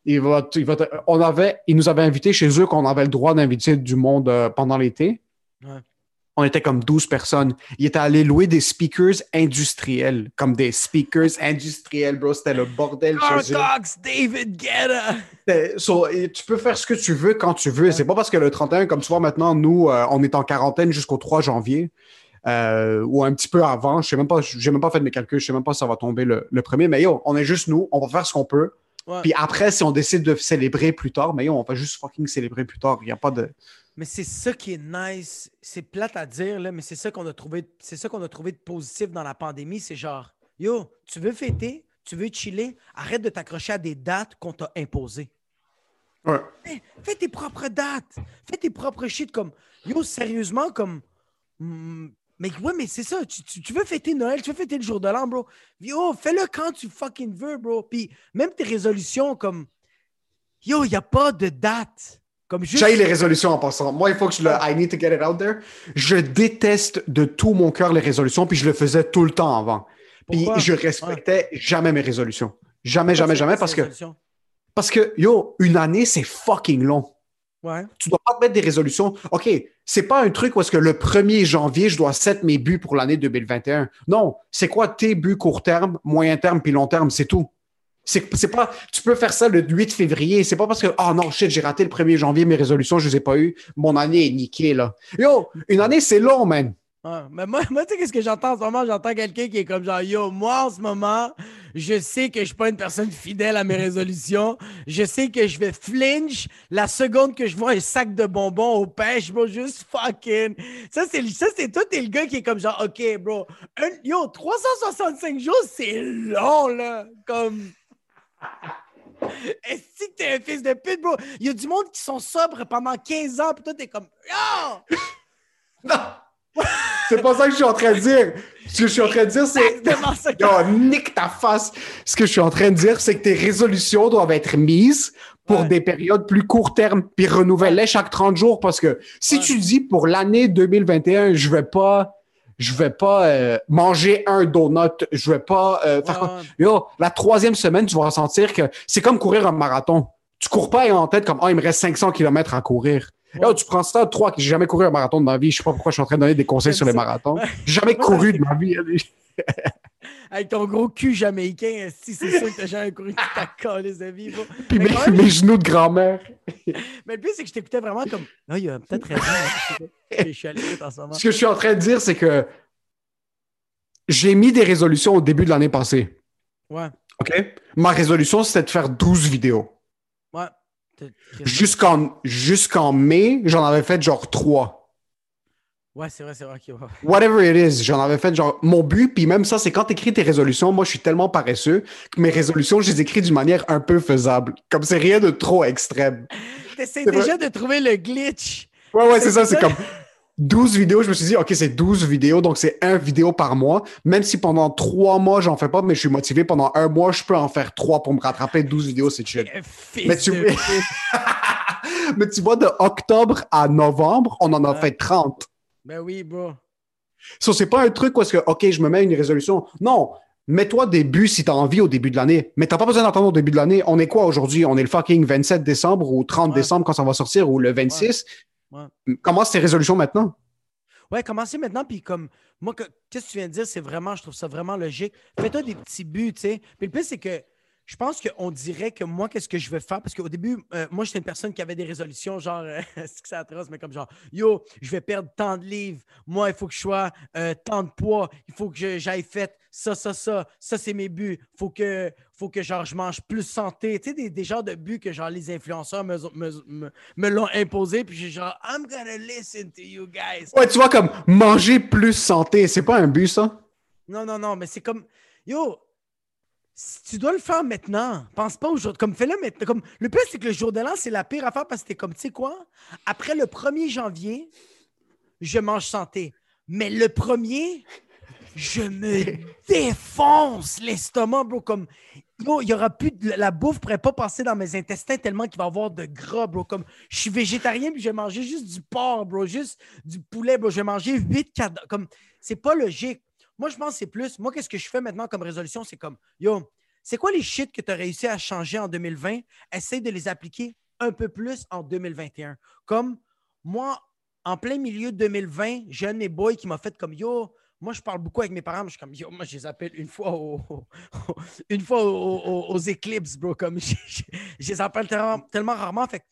Il va, il on avait, il nous avait invités chez eux qu'on avait le droit d'inviter du monde euh, pendant l'été. Ouais. On était comme 12 personnes. Il était allé louer des speakers industriels, comme des speakers industriels, bro. C'était le bordel. Carcox, David Guetta! So, tu peux faire ce que tu veux quand tu veux. C'est pas parce que le 31, comme tu vois maintenant, nous, euh, on est en quarantaine jusqu'au 3 janvier. euh, ou un petit peu avant. Je sais même pas, j'ai même pas fait mes calculs, je sais même pas si ça va tomber le, le premier. Mais yo, on est juste nous, on va faire ce qu'on peut. Puis après, si on décide de célébrer plus tard, mais yo, on va juste fucking célébrer plus tard. Il n'y a pas de. Mais c'est ça qui est nice. C'est plate à dire, là, mais c'est ça qu'on a trouvé. C'est ça qu'on a trouvé de positif dans la pandémie. C'est genre, yo, tu veux fêter, tu veux chiller, arrête de t'accrocher à des dates qu'on t'a imposées. Ouais. Fais, fais tes propres dates. Fais tes propres shit comme. Yo, sérieusement, comme. hmm, mais ouais, mais c'est ça. Tu, tu- tu veux fêter Noël, tu veux fêter le jour de l'an, bro. Yo, fais-le quand tu fucking veux, bro. Puis même tes résolutions, comme. Yo, il n'y a pas de date. Comme juste. J'ai les résolutions en passant. Moi, il faut que je le. I need to get it out there. Je déteste de tout mon cœur les résolutions, puis je le faisais tout le temps avant. Puis Pourquoi? je respectais jamais mes résolutions. Jamais, jamais, Pourquoi jamais, parce que, parce que, yo, une année, c'est fucking long. Ouais. Tu dois pas te mettre des résolutions. OK, c'est pas un truc où que le 1er janvier, je dois set mes buts pour l'année 2021. Non, c'est quoi tes buts court terme, moyen terme, puis long terme, c'est tout. C'est pas, tu peux faire ça le 8 février. C'est pas parce que, oh non, shit, j'ai raté le 1er janvier, mes résolutions, je les ai pas eues. Mon année est niquée, là. Yo, une année, c'est long, man. Mais moi, moi tu sais, qu'est-ce que j'entends en ce moment? J'entends quelqu'un qui est comme genre, yo, moi, en ce moment, je sais que je suis pas une personne fidèle à mes résolutions. Je sais que je vais flinch la seconde que je vois un sac de bonbons au pêche, bro, juste fucking. Ça, c'est ça, c'est toi, t'es le gars qui est comme genre, OK, bro, un- yo, 365 jours, c'est long, là. Comme. Est-ce que t'es un fils de pute, bro? Il y a du monde qui sont sobres pendant 15 ans, puis toi, t'es comme, yo! Non! C'est pas ça que je suis en train de dire. Ce que je suis en train de dire, c'est. Yo, nique ta face. Ce que je suis en train de dire, c'est que tes résolutions doivent être mises pour Ouais. des périodes plus court terme, puis renouveler chaque 30 jours. Parce que si Ouais. tu dis pour l'année 2021, je vais pas, je vais pas euh, manger un donut, je vais pas euh, faire ouais. Yo, la troisième semaine, tu vas ressentir que c'est comme courir un marathon. Tu cours pas en tête comme, oh, il me reste 500 km à courir. Yo, tu prends ça, trois, j'ai jamais couru un marathon de ma vie. Je sais pas pourquoi je suis en train de donner des conseils sur les marathons. J'ai jamais couru de ma vie. Avec ton gros cul jamaïcain, si c'est sûr que t'as jamais couru toute ta calisse de vie. Puis mes, quand même- mes genoux de grand-mère. Mais le plus, c'est que je t'écoutais vraiment comme. Ah, il a peut-être raison. hein. Je suis l'écoute en ce moment. Ce que je suis en train de dire, c'est que j'ai mis des résolutions au début de l'année passée. Ouais, OK? Ma résolution, c'était de faire 12 vidéos. Jusqu'en mai, j'en avais fait genre 3. Ouais, c'est vrai, c'est vrai. ok, ouais. Whatever it is, j'en avais fait genre mon but, puis même ça, c'est quand t'écris tes résolutions, moi je suis tellement paresseux que mes résolutions, je les écris d'une manière un peu faisable. Comme c'est rien de trop extrême. T'essaies déjà de trouver le glitch. Ouais, ouais, c'est ça, C'est comme 12 vidéos. Je me suis dit, OK, c'est 12 vidéos, donc c'est un vidéo par mois. Même si pendant trois mois, j'en fais pas, mais je suis motivé, pendant un mois, je peux en faire trois pour me rattraper. 12 vidéos, c'est chill. Eh, Mais tu- mais tu vois, de octobre à novembre, on en a fait 30. Ben oui, bro. So, c'est pas un truc où est-ce que, OK, je me mets une résolution. Non. Mets-toi des buts si t'as envie au début de l'année. Mais t'as pas besoin d'attendre au début de l'année. On est quoi aujourd'hui? On est le fucking 27 décembre ou 30 Ouais. décembre quand ça va sortir ou le 26. Ouais. Commence tes résolutions maintenant? Ouais, commencez maintenant, puis comme, moi, que- qu'est-ce que tu viens de dire, c'est vraiment, je trouve ça vraiment logique. Fais-toi des petits buts, tu sais. Puis le plus, c'est que je pense qu'on dirait que moi, qu'est-ce que je veux faire? Parce qu'au début, euh, moi, j'étais une personne qui avait des résolutions, genre, euh, c'est que c'est atroce, mais comme genre, yo, je vais perdre tant de livres. Moi, il faut que je sois euh, tant de poids. Il faut que j'aille fait ça, ça, ça. Ça, c'est mes buts. faut que, faut que genre, je mange plus santé. Tu sais, des, des genres de buts que genre les influenceurs me, me- me- me l'ont imposé. Puis j'ai genre, I'm gonna listen to you guys. Ouais, tu vois, comme manger plus santé, c'est pas un but, ça? Non, non, non, mais c'est comme. Yo, si tu dois le faire maintenant. Pense pas au jour. Comme fais-le maintenant. Comme, le pire, c'est que le jour de l'an, c'est la pire affaire parce que t'es comme, tu sais quoi? Après le 1er janvier, je mange santé. Mais le premier, je me défonce l'estomac, bro. Comme, il y aura plus de. La bouffe pourrait pas passer dans mes intestins tellement qu'il va y avoir de gras, bro. Comme, je suis végétarien puis je vais manger juste du porc, bro. Juste du poulet, bro. Je vais manger 8 cadavres. Comme, c'est pas logique. Moi, je pense que c'est plus. Moi, qu'est-ce que je fais maintenant comme résolution? C'est comme, yo, c'est quoi les shit que tu as réussi à changer en 2020? Essaye de les appliquer un peu plus en 2021. Comme moi, en plein milieu de 2020, j'ai un de mes boys qui m'a fait comme, yo, moi, je parle beaucoup avec mes parents, mais je suis comme, yo, moi, je les appelle une fois, une fois au- au- aux éclipses, bro. Comme, je, je- les appelle tellement, tellement rarement. Fait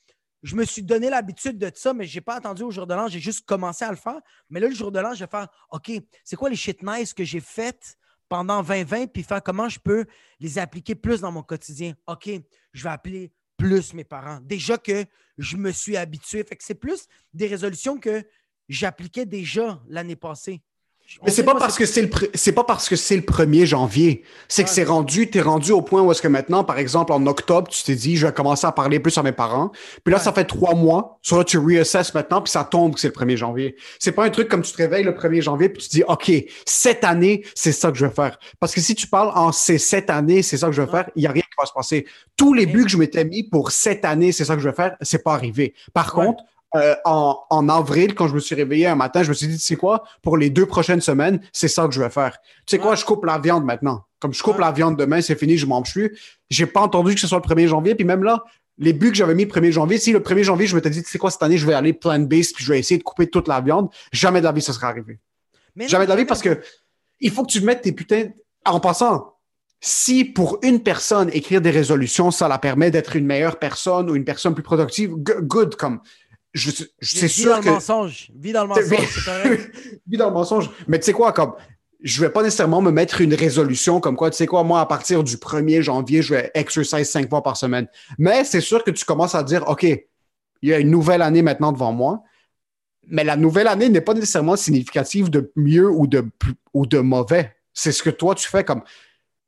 je me suis donné l'habitude de ça, mais je n'ai pas attendu au jour de l'an. J'ai juste commencé à le faire. Mais là, le jour de l'an, je vais faire OK, c'est quoi les shit nice que j'ai faites pendant 2020, puis faire comment je peux les appliquer plus dans mon quotidien? OK, je vais appeler plus mes parents. Déjà que je me suis habitué. Fait que c'est plus des résolutions que j'appliquais déjà l'année passée. Mais c'est pas parce que c'est le c'est pas parce que c'est le 1er janvier. C'est que c'est rendu, t'es rendu au point où est-ce que maintenant, par exemple, en octobre, tu t'es dit, je vais commencer à parler plus à mes parents. Puis là, Ouais. ça fait trois mois. Sur là, tu reassesses maintenant, puis ça tombe que c'est le 1er janvier. C'est pas un truc comme tu te réveilles le 1er janvier, puis tu te dis, OK, cette année, c'est ça que je vais faire. Parce que si tu parles en c'est cette année, c'est ça que je vais Ouais. faire, il y a rien qui va se passer. Tous les buts que je m'étais mis pour cette année, c'est ça que je vais faire, c'est pas arrivé. Par Ouais. contre, euh, en, en avril, quand je me suis réveillé un matin, je me suis dit, tu sais quoi, pour les deux prochaines semaines, c'est ça que je vais faire. Tu sais quoi, je coupe la viande maintenant. Comme je coupe Ouais. la viande demain, c'est fini, je mange plus. J'ai pas entendu que ce soit le 1er janvier, puis même là, les buts que j'avais mis le 1er janvier, si le 1er janvier, je m'étais dit, tu sais quoi, cette année, je vais aller plant-based, puis je vais essayer de couper toute la viande, jamais de la vie, ça serait arrivé. Mais non, Jamais de la vie parce que il faut que tu mettes tes putains. En passant, si pour une personne écrire des résolutions, ça la permet d'être une meilleure personne ou une personne plus productive, good comme. Je, je- c'est sûr dans que. le mensonge. Vis dans le mensonge, c'est. Vis dans le mensonge. Mais tu sais quoi, comme. Je vais pas nécessairement me mettre une résolution comme quoi, tu sais quoi, moi, à partir du 1er janvier, je vais exerciser cinq fois par semaine. Mais c'est sûr que tu commences à dire, OK, il y a une nouvelle année maintenant devant moi. Mais la nouvelle année n'est pas nécessairement significative de mieux ou de, ou de mauvais. C'est ce que toi, tu fais comme.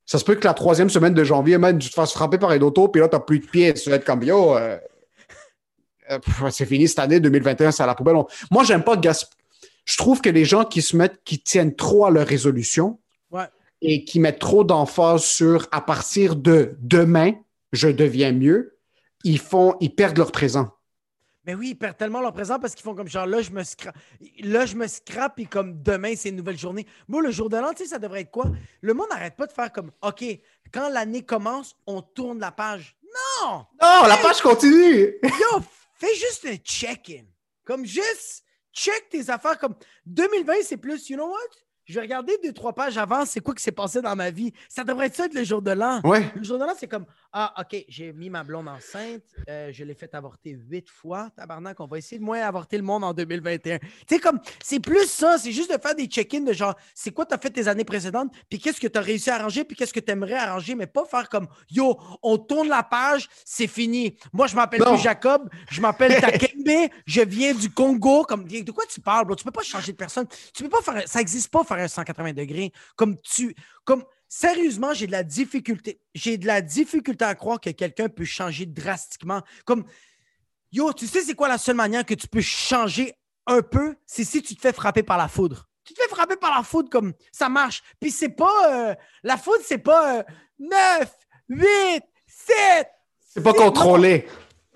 Ça se peut que la troisième semaine de janvier, man, tu te fasses frapper par une auto, puis là, tu n'as plus de pieds. Tu vas être comme, yo, euh, c'est fini cette année, 2021, c'est à la poubelle. On- Moi, j'aime pas gaspiller. Je trouve que les gens qui se mettent, qui tiennent trop à leur résolution Ouais. et qui mettent trop d'emphase sur à partir de demain, je deviens mieux, ils font, ils perdent leur présent. Mais oui, ils perdent tellement leur présent parce qu'ils font comme genre là, je me scrape. Là, je me scrape et comme demain, c'est une nouvelle journée. Moi, le jour de l'an, tu sais, ça devrait être quoi? Le monde n'arrête pas de faire comme OK, quand l'année commence, on tourne la page. Non! Non, la page continue! Yo, fais juste un check-in. Comme juste check tes affaires. Comme 2020, c'est plus, you know what? je vais regarder deux, trois pages avant, c'est quoi qui s'est passé dans ma vie. Ça devrait être ça être le jour de l'an. Ouais. Le jour de l'an, c'est comme Ah, OK, j'ai mis ma blonde enceinte, euh, je l'ai fait avorter huit fois. Tabarnak, on va essayer de moins avorter le monde en 2021. Tu sais, comme, c'est plus ça, c'est juste de faire des check-ins de genre, c'est quoi tu as fait tes années précédentes, puis qu'est-ce que tu as réussi à arranger, puis qu'est-ce que tu aimerais arranger, mais pas faire comme Yo, on tourne la page, c'est fini. Moi, je m'appelle plus Jacob, je m'appelle Takembe, je viens du Congo. Comme, de quoi tu parles, bro? Tu peux pas changer de personne. Tu peux pas faire, ça existe pas faire un 180 degrés. Comme tu, comme, sérieusement, j'ai de la difficulté. J'ai de la difficulté à croire que quelqu'un peut changer drastiquement. Comme, yo, tu sais, c'est quoi la seule manière que tu peux changer un peu? C'est si tu te fais frapper par la foudre. Tu te fais frapper par la foudre comme ça marche. Puis c'est pas. euh, la foudre, c'est pas euh, 9, 8, 7. C'est pas contrôlé.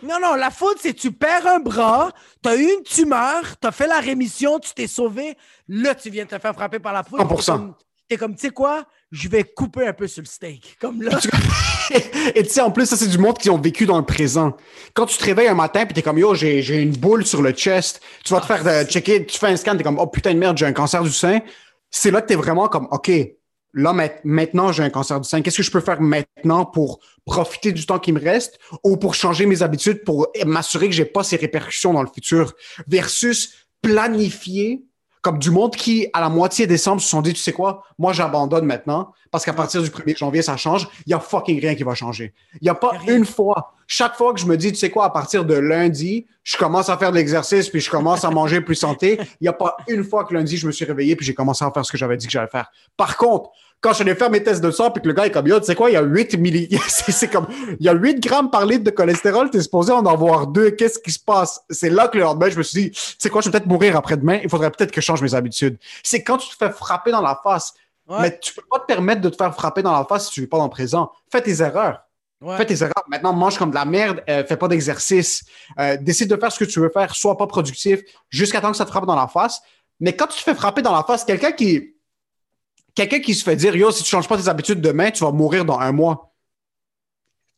Non, non, la faute, c'est tu perds un bras, tu as eu une tumeur, tu as fait la rémission, tu t'es sauvé. Là, tu viens de te faire frapper par la foudre. 100%. T'es comme- T'es comme, tu sais quoi? Je vais couper un peu sur le steak. Comme là. Et tu sais, en plus, ça, c'est du monde qui ont vécu dans le présent. Quand tu te réveilles un matin, puis t'es comme, yo, j'ai, une boule sur le chest, tu vas te Ah, faire euh, checker, tu fais un scan, t'es comme, oh putain de merde, j'ai un cancer du sein. C'est là que t'es vraiment comme, OK, là, ma- maintenant, j'ai un cancer du sein. Qu'est-ce que je peux faire maintenant pour profiter du temps qui me reste ou pour changer mes habitudes pour m'assurer que j'ai pas ces répercussions dans le futur? Versus planifier comme du monde qui, à la moitié décembre, se sont dit, tu sais quoi, moi, j'abandonne maintenant parce qu'à partir du 1er janvier, ça change. Il y a fucking rien qui va changer. Il y a pas rien. une fois. Chaque fois que je me dis, tu sais quoi, à partir de lundi, je commence à faire de l'exercice puis je commence à manger plus santé. Il y a pas une fois que lundi, je me suis réveillé puis j'ai commencé à faire ce que j'avais dit que j'allais faire. Par contre, quand je allais faire mes tests de sang puis que le gars est comme, yo, tu sais quoi, il y a 8 milli, c'est c'est comme, il y a 8 grammes par litre de cholestérol, t'es supposé en avoir deux. Qu'est-ce qui se passe? C'est là que le lendemain, je me suis dit, tu sais quoi, je vais peut-être mourir après-demain. Il faudrait peut-être que je change mes habitudes. C'est quand tu te fais frapper dans la face. Ouais. Mais tu peux pas te permettre de te faire frapper dans la face si tu vis pas dans le présent. Fais tes erreurs. Ouais. Fais tes erreurs. Maintenant, mange comme de la merde, euh, fais pas d'exercice, euh, décide de faire ce que tu veux faire, sois pas productif jusqu'à temps que ça te frappe dans la face. Mais quand tu te fais frapper dans la face, quelqu'un qui, quelqu'un qui se fait dire, yo, si tu changes pas tes habitudes demain, tu vas mourir dans un mois.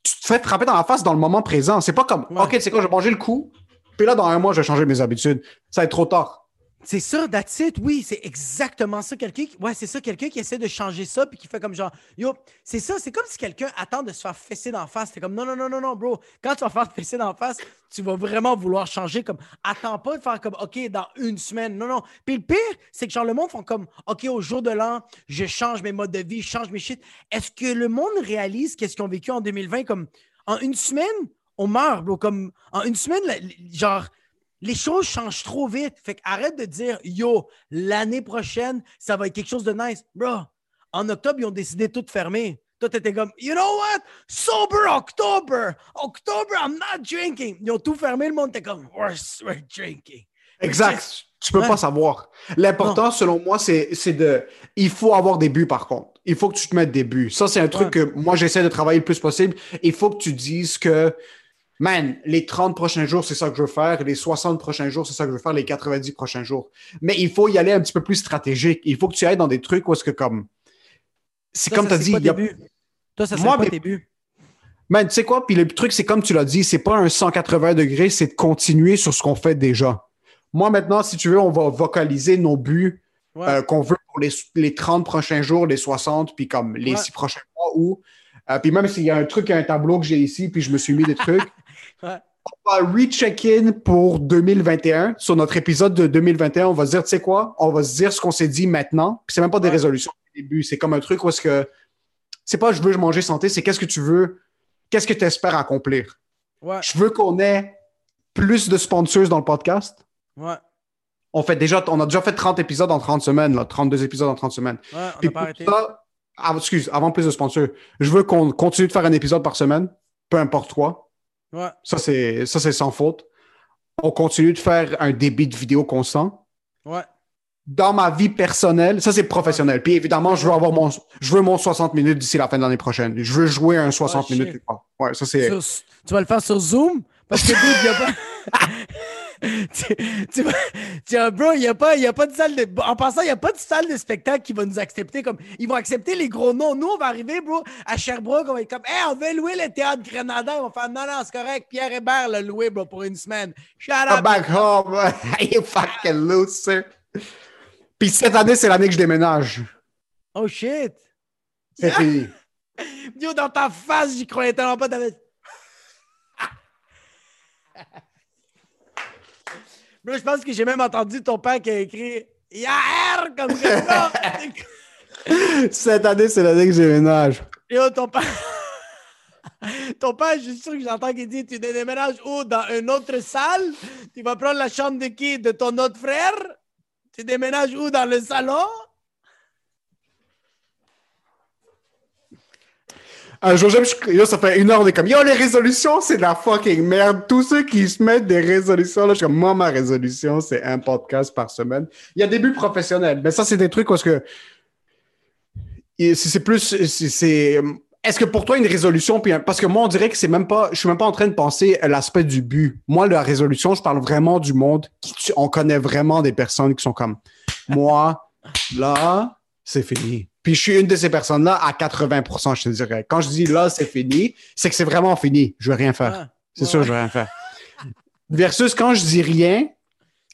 Tu te fais frapper dans la face dans le moment présent. C'est pas comme, Ouais. OK, c'est quoi, je vais manger le coup, puis là, dans un mois, je vais changer mes habitudes. Ça va être trop tard. C'est ça, that's. Oui, c'est exactement ça. Quelqu'un qui... Ouais, c'est ça, quelqu'un qui essaie de changer ça puis qui fait comme genre, yo, c'est ça, c'est comme si quelqu'un attend de se faire fesser d'en face. C'est comme, non, non, non, non, non, bro. Quand tu vas faire fesser d'en face, tu vas vraiment vouloir changer. Comme, attends pas de faire comme, OK, dans une semaine. Non, non. Puis le pire, c'est que genre, le monde font comme, OK, au jour de l'an, je change mes modes de vie, je change mes shit. Est-ce que le monde réalise qu'est-ce qu'ils ont vécu en 2020? Comme, en une semaine, on meurt, bro. Comme, en une semaine, genre, les choses changent trop vite. Fait que arrête de dire yo, l'année prochaine, ça va être quelque chose de nice. Bro, en octobre, ils ont décidé de tout fermer. Toi, t'étais comme, you know what? Sober October! October, I'm not drinking! Ils ont tout fermé, le monde était comme, we're, we're drinking. Exact. Tu peux Ouais. pas savoir. L'important, selon moi, c'est c'est de. Il faut avoir des buts, par contre. Il faut que tu te mettes des buts. Ça, c'est un truc que moi, j'essaie de travailler le plus possible. Il faut que tu dises que, man, les 30 prochains jours, c'est ça que je veux faire. Les 60 prochains jours, c'est ça que je veux faire. Les 90 prochains jours. Mais il faut y aller un petit peu plus stratégique. Il faut que tu ailles dans des trucs où est-ce que, comme. C'est comme tu as dit. pas y a-. Toi, ça Moi, pas mais- buts? Man, tu sais quoi? Puis le truc, c'est comme tu l'as dit, c'est pas un 180 degrés, c'est de continuer sur ce qu'on fait déjà. Moi, maintenant, si tu veux, on va vocaliser nos buts Ouais. euh, qu'on veut pour les, les 30 prochains jours, les 60, puis comme les Ouais. 6 prochains mois ou. euh, puis même s'il y a un truc, il y a un tableau que j'ai ici, puis je me suis mis des trucs. Ouais. On va recheck-in pour 2021. Sur notre épisode de 2021, on va se dire, tu sais quoi? On va se dire ce qu'on s'est dit maintenant. Puis c'est même pas des résolutions au début. C'est comme un truc où est-ce que. C'est pas je veux manger santé, c'est qu'est-ce que tu veux, qu'est-ce que tu espères accomplir? Ouais, Je veux qu'on ait plus de sponsors dans le podcast. ouais, On, fait déjà, on a déjà fait 30 épisodes en 30 semaines, là, 32 épisodes en 30 semaines. ouais, on Puis pas arrêté. ça, excuse, avant plus de sponsors, je veux qu'on continue de faire un épisode par semaine, peu importe quoi. Ouais, Ça, c'est, sans faute. On continue de faire un débit de vidéo constant. ouais. Dans ma vie personnelle, ça, c'est professionnel. Puis évidemment, je veux avoir mon, je veux mon 60 minutes d'ici la fin de l'année prochaine. Je veux jouer un 60 Oh, shit. minutes. Ouais, ça, c'est. Tu vas le faire sur Zoom? Parce que, il n'y a pas. tu, tu tu bro, il n'y a, pas- y a pas de salle de. En passant, il n'y a pas de salle de spectacle qui va nous accepter. comme Ils vont accepter les gros noms. Nous, on va arriver, bro, à Sherbrooke, on va être comme, hey, on veut louer le théâtre Grenada. Ils vont faire, non, non, c'est correct. Pierre Hébert l'a loué, bro, pour une semaine. Shut up. back home. you fucking loser. Puis cette année, c'est l'année que je déménage. Oh shit! C'est fini. Yo, dans ta face, j'y croyais tellement pas, David. Bro, je pense que j'ai même entendu ton père qui a écrit Yaher comme ça. Cette année, c'est l'année que je déménage. Yo, ton père. Ton père, je suis sûr que j'entends qu'il dit Tu déménages où? Dans une autre salle Tu vas prendre la chambre de qui? De ton autre frère Tu déménages où? Dans le salon Un jour, yo, ça fait une heure, on est comme, yo, les résolutions, c'est de la fucking merde. Tous ceux qui se mettent des résolutions, là, je suis comme, moi, ma résolution, c'est un podcast par semaine. Il y a des buts professionnels, mais ça, c'est des trucs parce que c'est plus, c'est- est-ce que pour toi, une résolution, puis parce que moi, on dirait que c'est même pas, je suis même pas en train de penser à l'aspect du but. Moi, la résolution, je parle vraiment du monde qui, on connaît vraiment des personnes qui sont comme, moi, là, c'est fini. Puis je suis une de ces personnes-là à 80%, je te dirais. Quand je dis là, c'est fini, c'est que c'est vraiment fini. Je veux rien faire. Ah, C'est sûr, je veux rien faire. Versus quand je dis rien,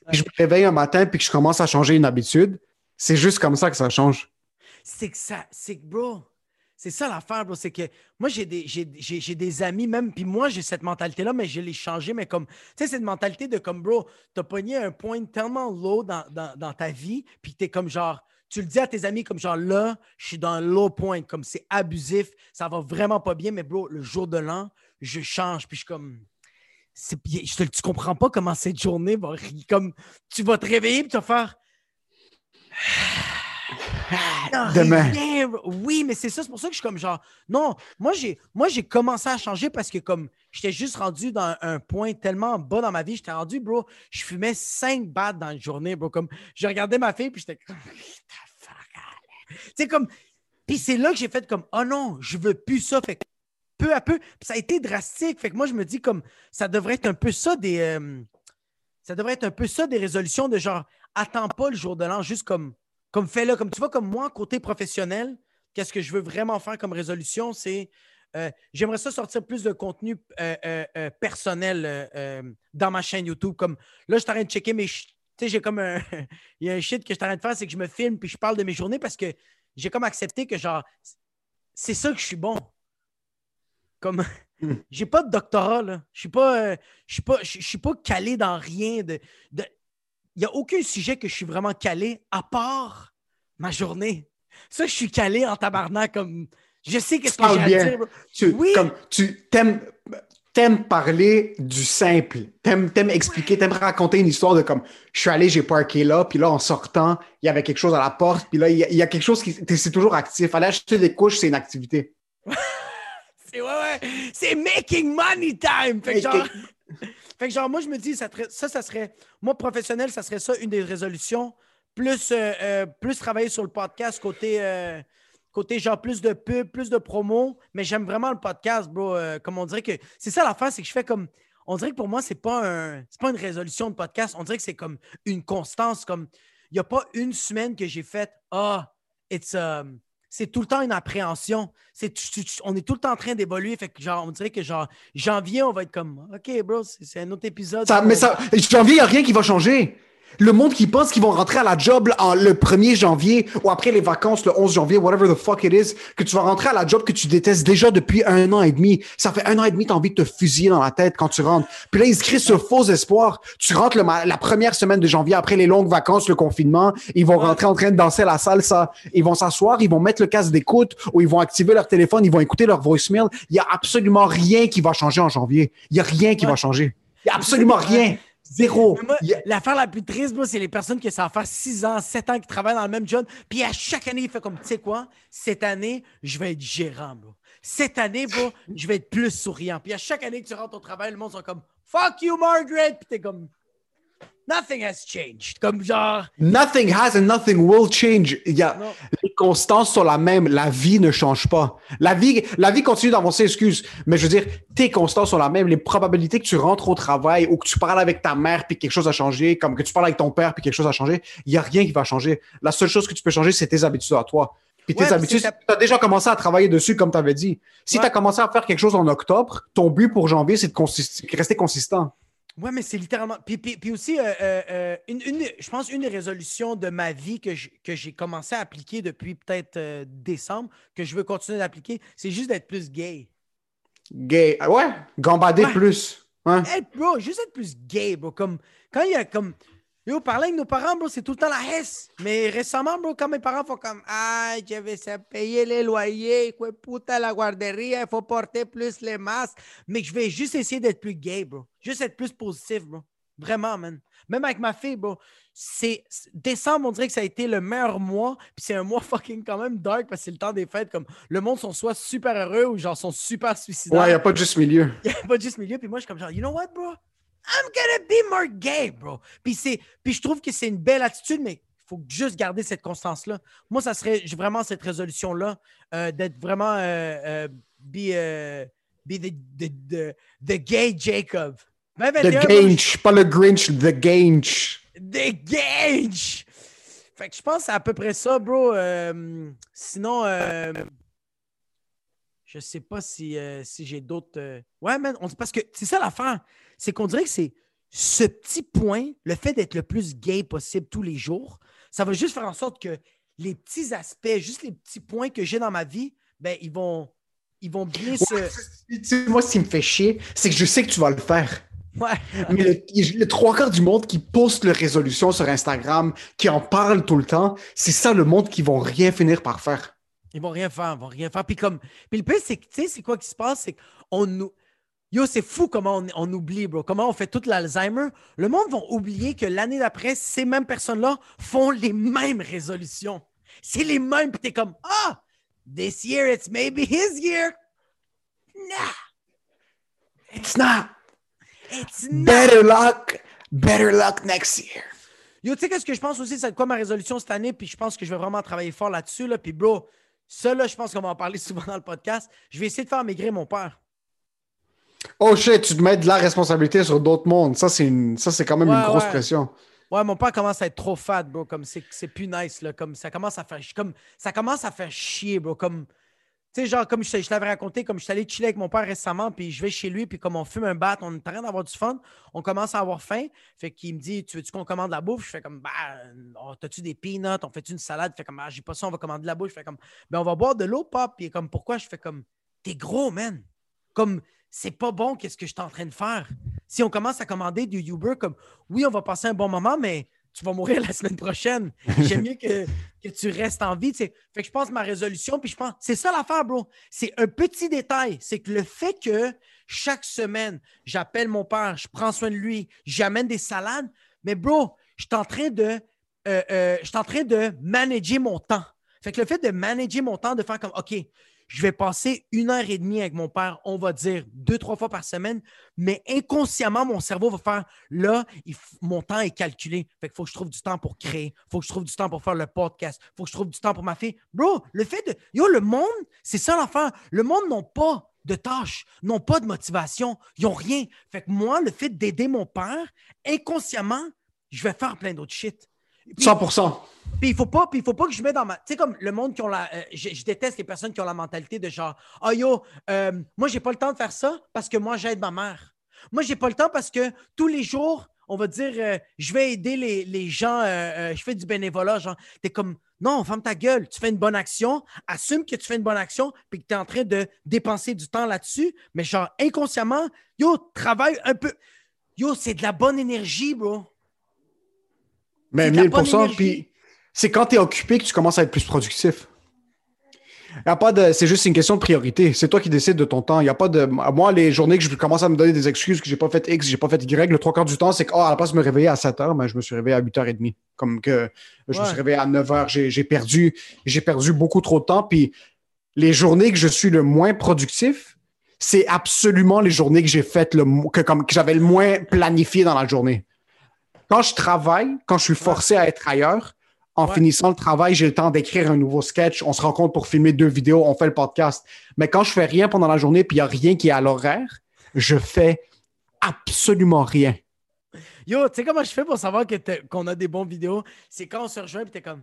puis je me réveille un matin puis que je commence à changer une habitude, c'est juste comme ça que ça change. c'est que ça, c'est que, bro, c'est ça l'affaire, bro. C'est que moi, j'ai des, j'ai, j'ai- j'ai des amis même, puis moi, j'ai cette mentalité-là, mais je l'ai changée, mais comme, tu sais, cette mentalité de comme, bro, t'as pogné un point tellement low dans, dans, dans ta vie, puis t'es comme genre, tu le dis à tes amis comme genre, là, je suis dans un low point, comme c'est abusif, ça va vraiment pas bien, mais bro, le jour de l'an, je change, puis je suis comme. je te- tu comprends pas comment cette journée va. Comme tu vas te réveiller puis tu vas faire. Non, Demain. Oui, mais c'est ça, c'est pour ça que je suis comme genre. Non, moi j'ai moi j'ai commencé à changer parce que comme j'étais juste rendu dans un point tellement bas dans ma vie, j'étais rendu, bro, je fumais 5 battes dans une journée, bro. Comme je regardais ma fille, puis j'étais comme. Tu sais, comme. Puis c'est là que j'ai fait comme Oh non, je veux plus ça. Fait que peu à peu, puis ça a été drastique. Fait que moi, je me dis comme ça devrait être un peu ça des. euh, ça devrait être un peu ça des résolutions de genre attends pas le jour de l'an, juste comme, comme fais-le. Comme tu vois, comme moi, côté professionnel, qu'est-ce que je veux vraiment faire comme résolution, c'est euh, j'aimerais ça sortir plus de contenu euh, euh, personnel dans ma chaîne YouTube. Comme là, je suis en train de checker mes. Tu sais, j'ai comme un. Il y a un shit que je suis en train de faire, c'est que je me filme puis je parle de mes journées parce que j'ai comme accepté que genre c'est ça que je suis bon. Comme j'ai pas de doctorat là, je suis pas je suis pas je je suis pas calé dans rien de de il y a aucun sujet que je suis vraiment calé à part ma journée. Ça je suis calé en tabarnak comme je sais qu'est-ce que j'ai à dire. Tu, Oui. comme, tu t'aimes, t'aimes parler du simple. T'aimes, t'aimes expliquer, t'aimes raconter une histoire de comme, je suis allé, j'ai parké là, puis là, en sortant, il y avait quelque chose à la porte, puis là, il y, a- il y a quelque chose qui, c'est toujours actif. Aller acheter des couches, c'est une activité. C'est ouais, ouais. C'est making money time. Fait que, genre, fait que genre, moi, je me dis, ça, ça, serait, moi, professionnel, ça serait ça une des résolutions. Plus, euh, euh, plus travailler sur le podcast côté, euh, côté genre plus de pub, plus de promo. Mais j'aime vraiment le podcast, bro. Comme on dirait que. C'est ça l'affaire, c'est que je fais comme. On dirait que pour moi, c'est pas un, pas une résolution de podcast. On dirait que c'est comme une constance. Comme il n'y a pas une semaine que j'ai fait Ah, it's um, c'est tout le temps une appréhension. C'est, on est tout le temps en train d'évoluer. Fait que genre, on dirait que genre janvier, on va être comme OK, bro, c'est, c'est un autre épisode. Ça, mais ça, janvier, il n'y a rien qui va changer. Le monde qui pense qu'ils vont rentrer à la job en le 1er janvier ou après les vacances, le 11 janvier, whatever the fuck it is, que tu vas rentrer à la job que tu détestes déjà depuis un an et demi. Ça fait un an et demi, tu as envie de te fusiller dans la tête quand tu rentres. Puis là, ils se créent ce faux espoir. Tu rentres le la première semaine de janvier après les longues vacances, le confinement. Ils vont rentrer en train de danser à la salle. Ça, ils vont s'asseoir, ils vont mettre le casque d'écoute ou ils vont activer leur téléphone, ils vont écouter leur voicemail. Il y a absolument rien qui va changer en janvier. Il y a rien qui Ouais. va changer. Il y a absolument rien. Zéro. Moi, L'affaire la plus triste, bro, c'est les personnes qui ça faire 6 ans, 7 ans qui travaillent dans le même job. Puis à chaque année, il fait comme, tu sais quoi, cette année, je vais être gérant, bro. Cette année, bro, je vais être plus souriant. Puis à chaque année que tu rentres au travail, le monde sont comme, fuck you, Margaret. Puis t'es comme, nothing has changed. Comme genre, Nothing has and nothing will change. Il y a, Non. les constances sont la même. La vie ne change pas. La vie, la vie continue d'avancer, excuse. Mais je veux dire, tes constances sont la même. Les probabilités que tu rentres au travail ou que tu parles avec ta mère puis quelque chose a changé, comme que tu parles avec ton père puis quelque chose a changé, il y a rien qui va changer. La seule chose que tu peux changer, c'est tes habitudes à toi. Puis tes Ouais, habitudes, tu as déjà commencé à travailler dessus, comme tu avais dit. Si Ouais. tu as commencé à faire quelque chose en octobre, ton but pour janvier, c'est de rester consistant. Ouais, mais c'est littéralement. Puis, puis- puis aussi, euh, euh, euh, une, une- je pense une des résolutions de ma vie que j'ai commencé à appliquer depuis peut-être euh, décembre, que je veux continuer d'appliquer, c'est juste d'être plus gay. Gay. Ah Ouais, gambader Ouais. plus. Ouais. Être, bro, juste être plus gay, bro. Comme, quand il y a comme. Yo, parler avec nos parents, bro, c'est tout le temps la hesse. Mais récemment, bro, quand mes parents font comme Ah, je vais payer les loyers, quoi, puta la guarderie, il faut porter plus les masques. Mais je vais juste essayer d'être plus gay, bro. Juste être plus positif, bro. Vraiment, man. Même avec ma fille, bro. C'est décembre, on dirait que ça a été le meilleur mois. Puis c'est un mois fucking quand même dark parce que c'est le temps des fêtes. Comme le monde sont soit super heureux ou genre sont super suicidaires. Ouais, il n'y a pas de juste milieu. Il n'y a pas juste milieu. Puis moi, je suis comme genre, you know what, bro? I'm gonna be more gay, bro. Puis, c'est, puis je trouve que c'est une belle attitude, mais il faut juste garder cette constance-là. Moi, ça serait j'ai vraiment cette résolution-là euh, d'être vraiment euh, euh, be, be the, the, the, the gay Jacob. The 2021, bro, Grinch, pas le Grinch, The Grinch. The Gage! Fait que je pense à peu près ça, bro. Sinon, je sais pas si, si j'ai d'autres. Ouais, man, on- parce que c'est ça l'affaire. C'est qu'on dirait que c'est ce petit point, le fait d'être le plus gay possible tous les jours, ça va juste faire en sorte que les petits aspects, juste les petits points que j'ai dans ma vie, ben, ils vont, ils vont bien se. Ouais, tu sais, moi, ce qui me fait chier, c'est que je sais que tu vas le faire. Ouais. Mais le, le trois quarts du monde qui poste leurs résolutions sur Instagram, qui en parle tout le temps, c'est ça le monde qui vont rien finir par faire. Ils vont rien faire, ils vont rien faire. Puis comme, puis le pire, c'est que, tu sais, c'est quoi qui se passe? C'est qu'on nous. Yo, c'est fou comment on, on oublie, bro. Comment on fait tout l'Alzheimer. Le monde va oublier que l'année d'après, ces mêmes personnes-là font les mêmes résolutions. C'est les mêmes, puis t'es comme, ah, this year, it's maybe his year. Nah, It's not. it's not. Better luck. Better luck next year. Yo, tu sais, qu'est-ce que je pense aussi, c'est quoi ma résolution cette année, puis je pense que je vais vraiment travailler fort là-dessus, là. Puis, bro, ça, là, je pense qu'on va en parler souvent dans le podcast. Je vais essayer de faire maigrir mon père. Oh shit, tu te mets de la responsabilité sur d'autres mondes. Ça, c'est une... ça, quand même Ouais, une grosse ouais. pression. Ouais, mon père commence à être trop fat, bro. Comme c'est, c'est plus nice, là. Comme ça commence à faire, comme, ça commence à faire chier, bro. Comme, tu sais, genre, comme je, te- je t'avais raconté, comme je suis allé chiller avec mon père récemment, puis je vais chez lui, puis comme on fume un bat, on est en train d'avoir du fun, on commence à avoir faim. Fait qu'il me dit, tu veux-tu qu'on commande de la bouffe? Je fais comme, bah, oh, t'as-tu des peanuts? On fait une salade? Fait comme, ah, j'ai pas ça, on va commander de la bouffe. Je fais comme, ben, on va boire de l'eau, pop. Puis comme, pourquoi? Je fais comme, t'es gros, man. Comme, c'est pas bon, qu'est-ce que je suis en train de faire? Si on commence à commander du Uber, comme, oui, on va passer un bon moment, mais tu vas mourir la semaine prochaine. J'aime mieux que, que tu restes en vie. Fait que je pense ma résolution, puis je pense, c'est ça l'affaire, bro. C'est un petit détail. C'est que le fait que chaque semaine, j'appelle mon père, je prends soin de lui, j'amène des salades, mais bro, je train de, euh, euh, je suis en train de manager mon temps. Fait que le fait de manager mon temps, de faire comme, OK, je vais passer une heure et demie avec mon père, on va dire deux, trois fois par semaine, mais inconsciemment, mon cerveau va faire là, mon temps est calculé. Fait qu'il faut que je trouve du temps pour créer, faut que je trouve du temps pour faire le podcast, faut que je trouve du temps pour ma fille. Bro, le fait de. Yo, le monde, c'est ça l'affaire. Le monde n'a pas de tâches, n'ont pas de motivation, ils n'ont rien. Fait que moi, le fait d'aider mon père, inconsciemment, je vais faire plein d'autres shit. Puis- 100%. puis il faut pas, puis il faut pas que je mette dans ma. Tu sais, comme le monde qui ont la. euh, je, je déteste les personnes qui ont la mentalité de genre Ah yo, euh, moi j'ai pas le temps de faire ça parce que moi j'aide ma mère. Moi j'ai pas le temps parce que tous les jours, on va dire euh, je vais aider les, les gens, je fais du bénévolat. Genre, t'es comme Non, ferme ta gueule, tu fais une bonne action, assume que tu fais une bonne action, puis que tu es en train de dépenser du temps là-dessus, mais genre inconsciemment, yo, travaille un peu. Yo, c'est de la bonne énergie, bro. Mais C'est de la 1000 bonne énergie. puis c'est quand tu es occupé que tu commences à être plus productif. Y a pas de, c'est juste une question de priorité. C'est toi qui décides de ton temps. Il y a pas de, moi, les journées que je commence à me donner des excuses que j'ai pas fait X, j'ai pas fait Y, le trois quarts du temps, c'est que, oh, à la place de me réveiller à 7 heures, ben, je me suis réveillé à 8h30. Comme que je me suis réveillé à 9 heures. J'ai, j'ai perdu, j'ai perdu beaucoup trop de temps. Puis les journées que je suis le moins productif, c'est absolument les journées que j'ai faites le, que comme, que j'avais le moins planifié dans la journée. Quand je travaille, quand je suis forcé à être ailleurs, en Ouais. finissant le travail, j'ai le temps d'écrire un nouveau sketch, on se rencontre pour filmer deux vidéos, on fait le podcast. Mais quand je fais rien pendant la journée puis il n'y a rien qui est à l'horaire, je fais absolument rien. Yo, tu sais comment je fais pour savoir que qu'on a des bons vidéos? C'est quand on se rejoint et t'es comme.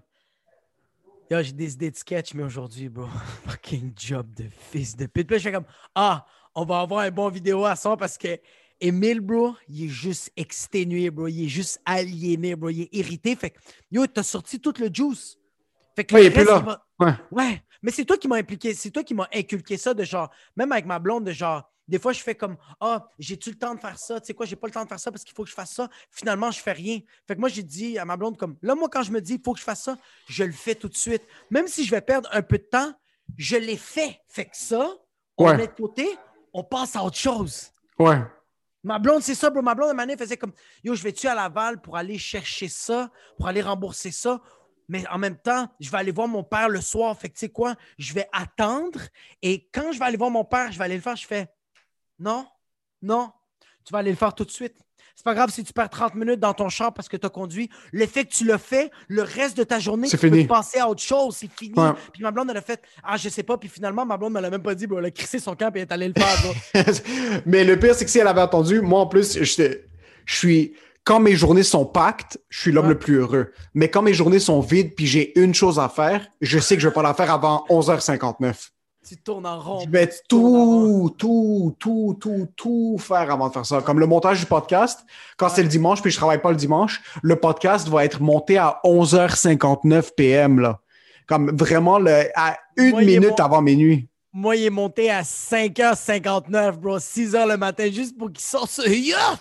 Yo, j'ai des idées de sketch, mais aujourd'hui, bro, fucking job de fils de pute. Puis je fais comme, ah, on va avoir un bon vidéo à son parce que Emile, bro, il est juste exténué, bro. Il est juste aliéné, bro. Il est irrité. Fait que, yo, t'as sorti tout le juice. Fait que Ouais, reste, là. Ouais. Ouais, mais c'est toi qui m'as impliqué, c'est toi qui m'as inculqué ça de genre, même avec ma blonde, de genre, des fois je fais comme, ah, j'ai-tu le temps de faire ça? Tu sais quoi, j'ai pas le temps de faire ça parce qu'il faut que je fasse ça. Finalement, je fais rien. Fait que moi, j'ai dit à ma blonde, comme, là, moi, quand je me dis, il faut que je fasse ça, je le fais tout de suite. Même si je vais perdre un peu de temps, je l'ai fait. Fait que ça, on Ouais. met de côté, on passe à autre chose. Ouais. Ma blonde, c'est ça, bro. Ma blonde, à donné, faisait comme Yo, je vais-tu à Laval pour aller chercher ça, pour aller rembourser ça? Mais en même temps, je vais aller voir mon père le soir. Fait que tu sais quoi? Je vais attendre. Et quand je vais aller voir mon père, je vais aller le faire. Je fais Non, non, tu vas aller le faire tout de suite. C'est pas grave si tu perds 30 minutes dans ton char parce que tu as conduit. Le fait que tu l'as fait, le reste de ta journée, tu fini. peux passer à autre chose. C'est fini. Ouais. Puis ma blonde, elle a fait Ah, je sais pas. Puis finalement, ma blonde me l'a même pas dit. Elle a crissé son camp et elle est allée le faire. Mais le pire, c'est que si elle avait entendu, moi en plus, j'étais- je suis. Quand mes journées sont pactes, je suis l'homme Ouais. le plus heureux. Mais quand mes journées sont vides puis j'ai une chose à faire, je sais que je vais pas la faire avant 11h59. Tu tournes en rond. Je vais tout, tout, tout, tout, tout faire avant de faire ça. Comme le montage du podcast, quand c'est le dimanche puis je travaille pas le dimanche, le podcast va être monté à 11h59 PM, là. Comme vraiment le, à une Moi, minute avant minuit. Moi, il est monté à 5h59, bro. 6h le matin, juste pour qu'il sorte ce yacht.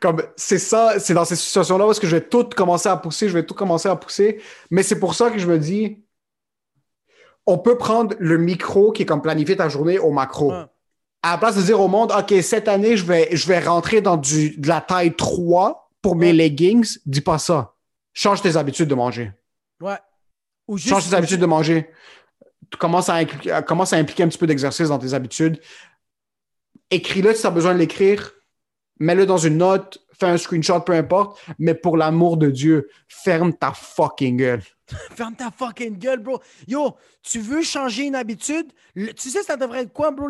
Comme c'est ça, c'est dans ces situations-là où est-ce que je vais tout commencer à pousser, je vais tout commencer à pousser. Mais c'est pour ça que je me dis, on peut prendre le micro qui est comme planifier ta journée au macro. À la place de dire au monde, OK, cette année, je vais, je vais rentrer dans du, de la taille 3 pour mes Ouais. leggings, dis pas ça. Change tes habitudes de manger. Ouais. Ou juste. Change tes habitudes de manger. Tu commences à, à- commence à impliquer un petit peu d'exercice dans tes habitudes. Écris-le si tu as besoin de l'écrire. Mets-le dans une note. Fais un screenshot, peu importe. Mais pour l'amour de Dieu, ferme ta fucking gueule. Ferme ta fucking gueule, bro. Yo, tu veux changer une habitude? Tu sais, ça devrait être quoi, bro?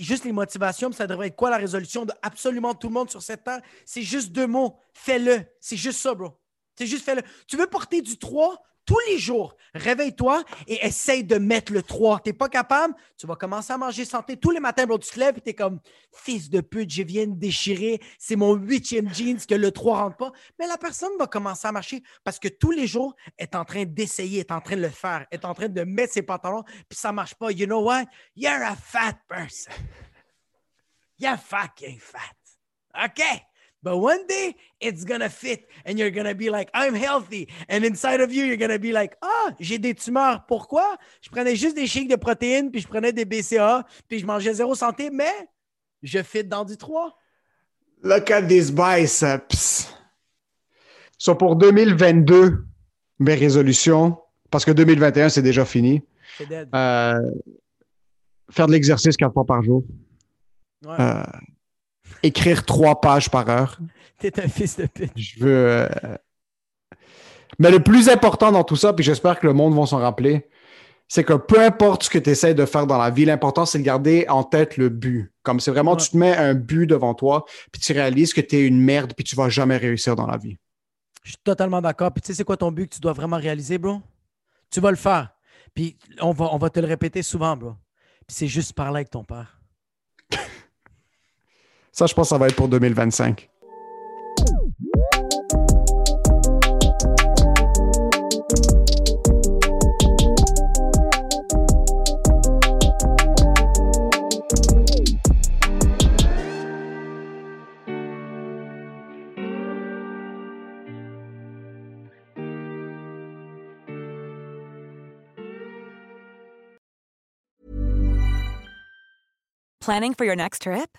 Juste les motivations, ça devrait être quoi la résolution de absolument tout le monde sur cette terre? C'est juste deux mots. Fais-le. C'est juste ça, bro. C'est juste fais-le. Tu veux porter du 3 tous les jours. Réveille-toi et essaye de mettre le 3. T'es pas capable? Tu vas commencer à manger santé. Tous les matins, bro, tu te lèves et t'es comme fils de pute, je viens de déchirer. C'est mon huitième jeans que le 3 rentre pas. Mais la personne va commencer à marcher parce que tous les jours, elle est en train d'essayer, est en train de le faire, elle est en train de mettre ses pantalons, puis ça marche pas. You know what? You're a fat person. You're fucking fat. Okay? But one day, it's gonna fit, and you're gonna be like, I'm healthy. And inside of you, you're gonna be like, ah, j'ai des tumeurs. Pourquoi? Je prenais juste des shakes de protéines, puis je prenais des BCA, puis je mangeais zéro santé, mais je fit dans du 3. Look at these biceps. So pour 2022, mes résolutions, parce que 2021, c'est déjà fini. C'est dead. Euh, faire de l'exercice quatre fois par jour. Ouais. Euh, écrire trois pages par heure. T'es un fils de pute. Je veux. euh, Mais le plus important dans tout ça, puis j'espère que le monde va s'en rappeler, c'est que peu importe ce que tu essaies de faire dans la vie, l'important, c'est de garder en tête le but. Comme c'est vraiment, Ouais. tu te mets un but devant toi, puis tu réalises que tu es une merde, puis tu vas jamais réussir dans la vie. Je suis totalement d'accord. Puis tu sais, c'est quoi ton but que tu dois vraiment réaliser, bro? Tu vas le faire. Puis on va, on va te le répéter souvent, bro. Puis c'est juste parler avec ton père. Ça, je pense ça va être pour 2025. Planning for your next trip?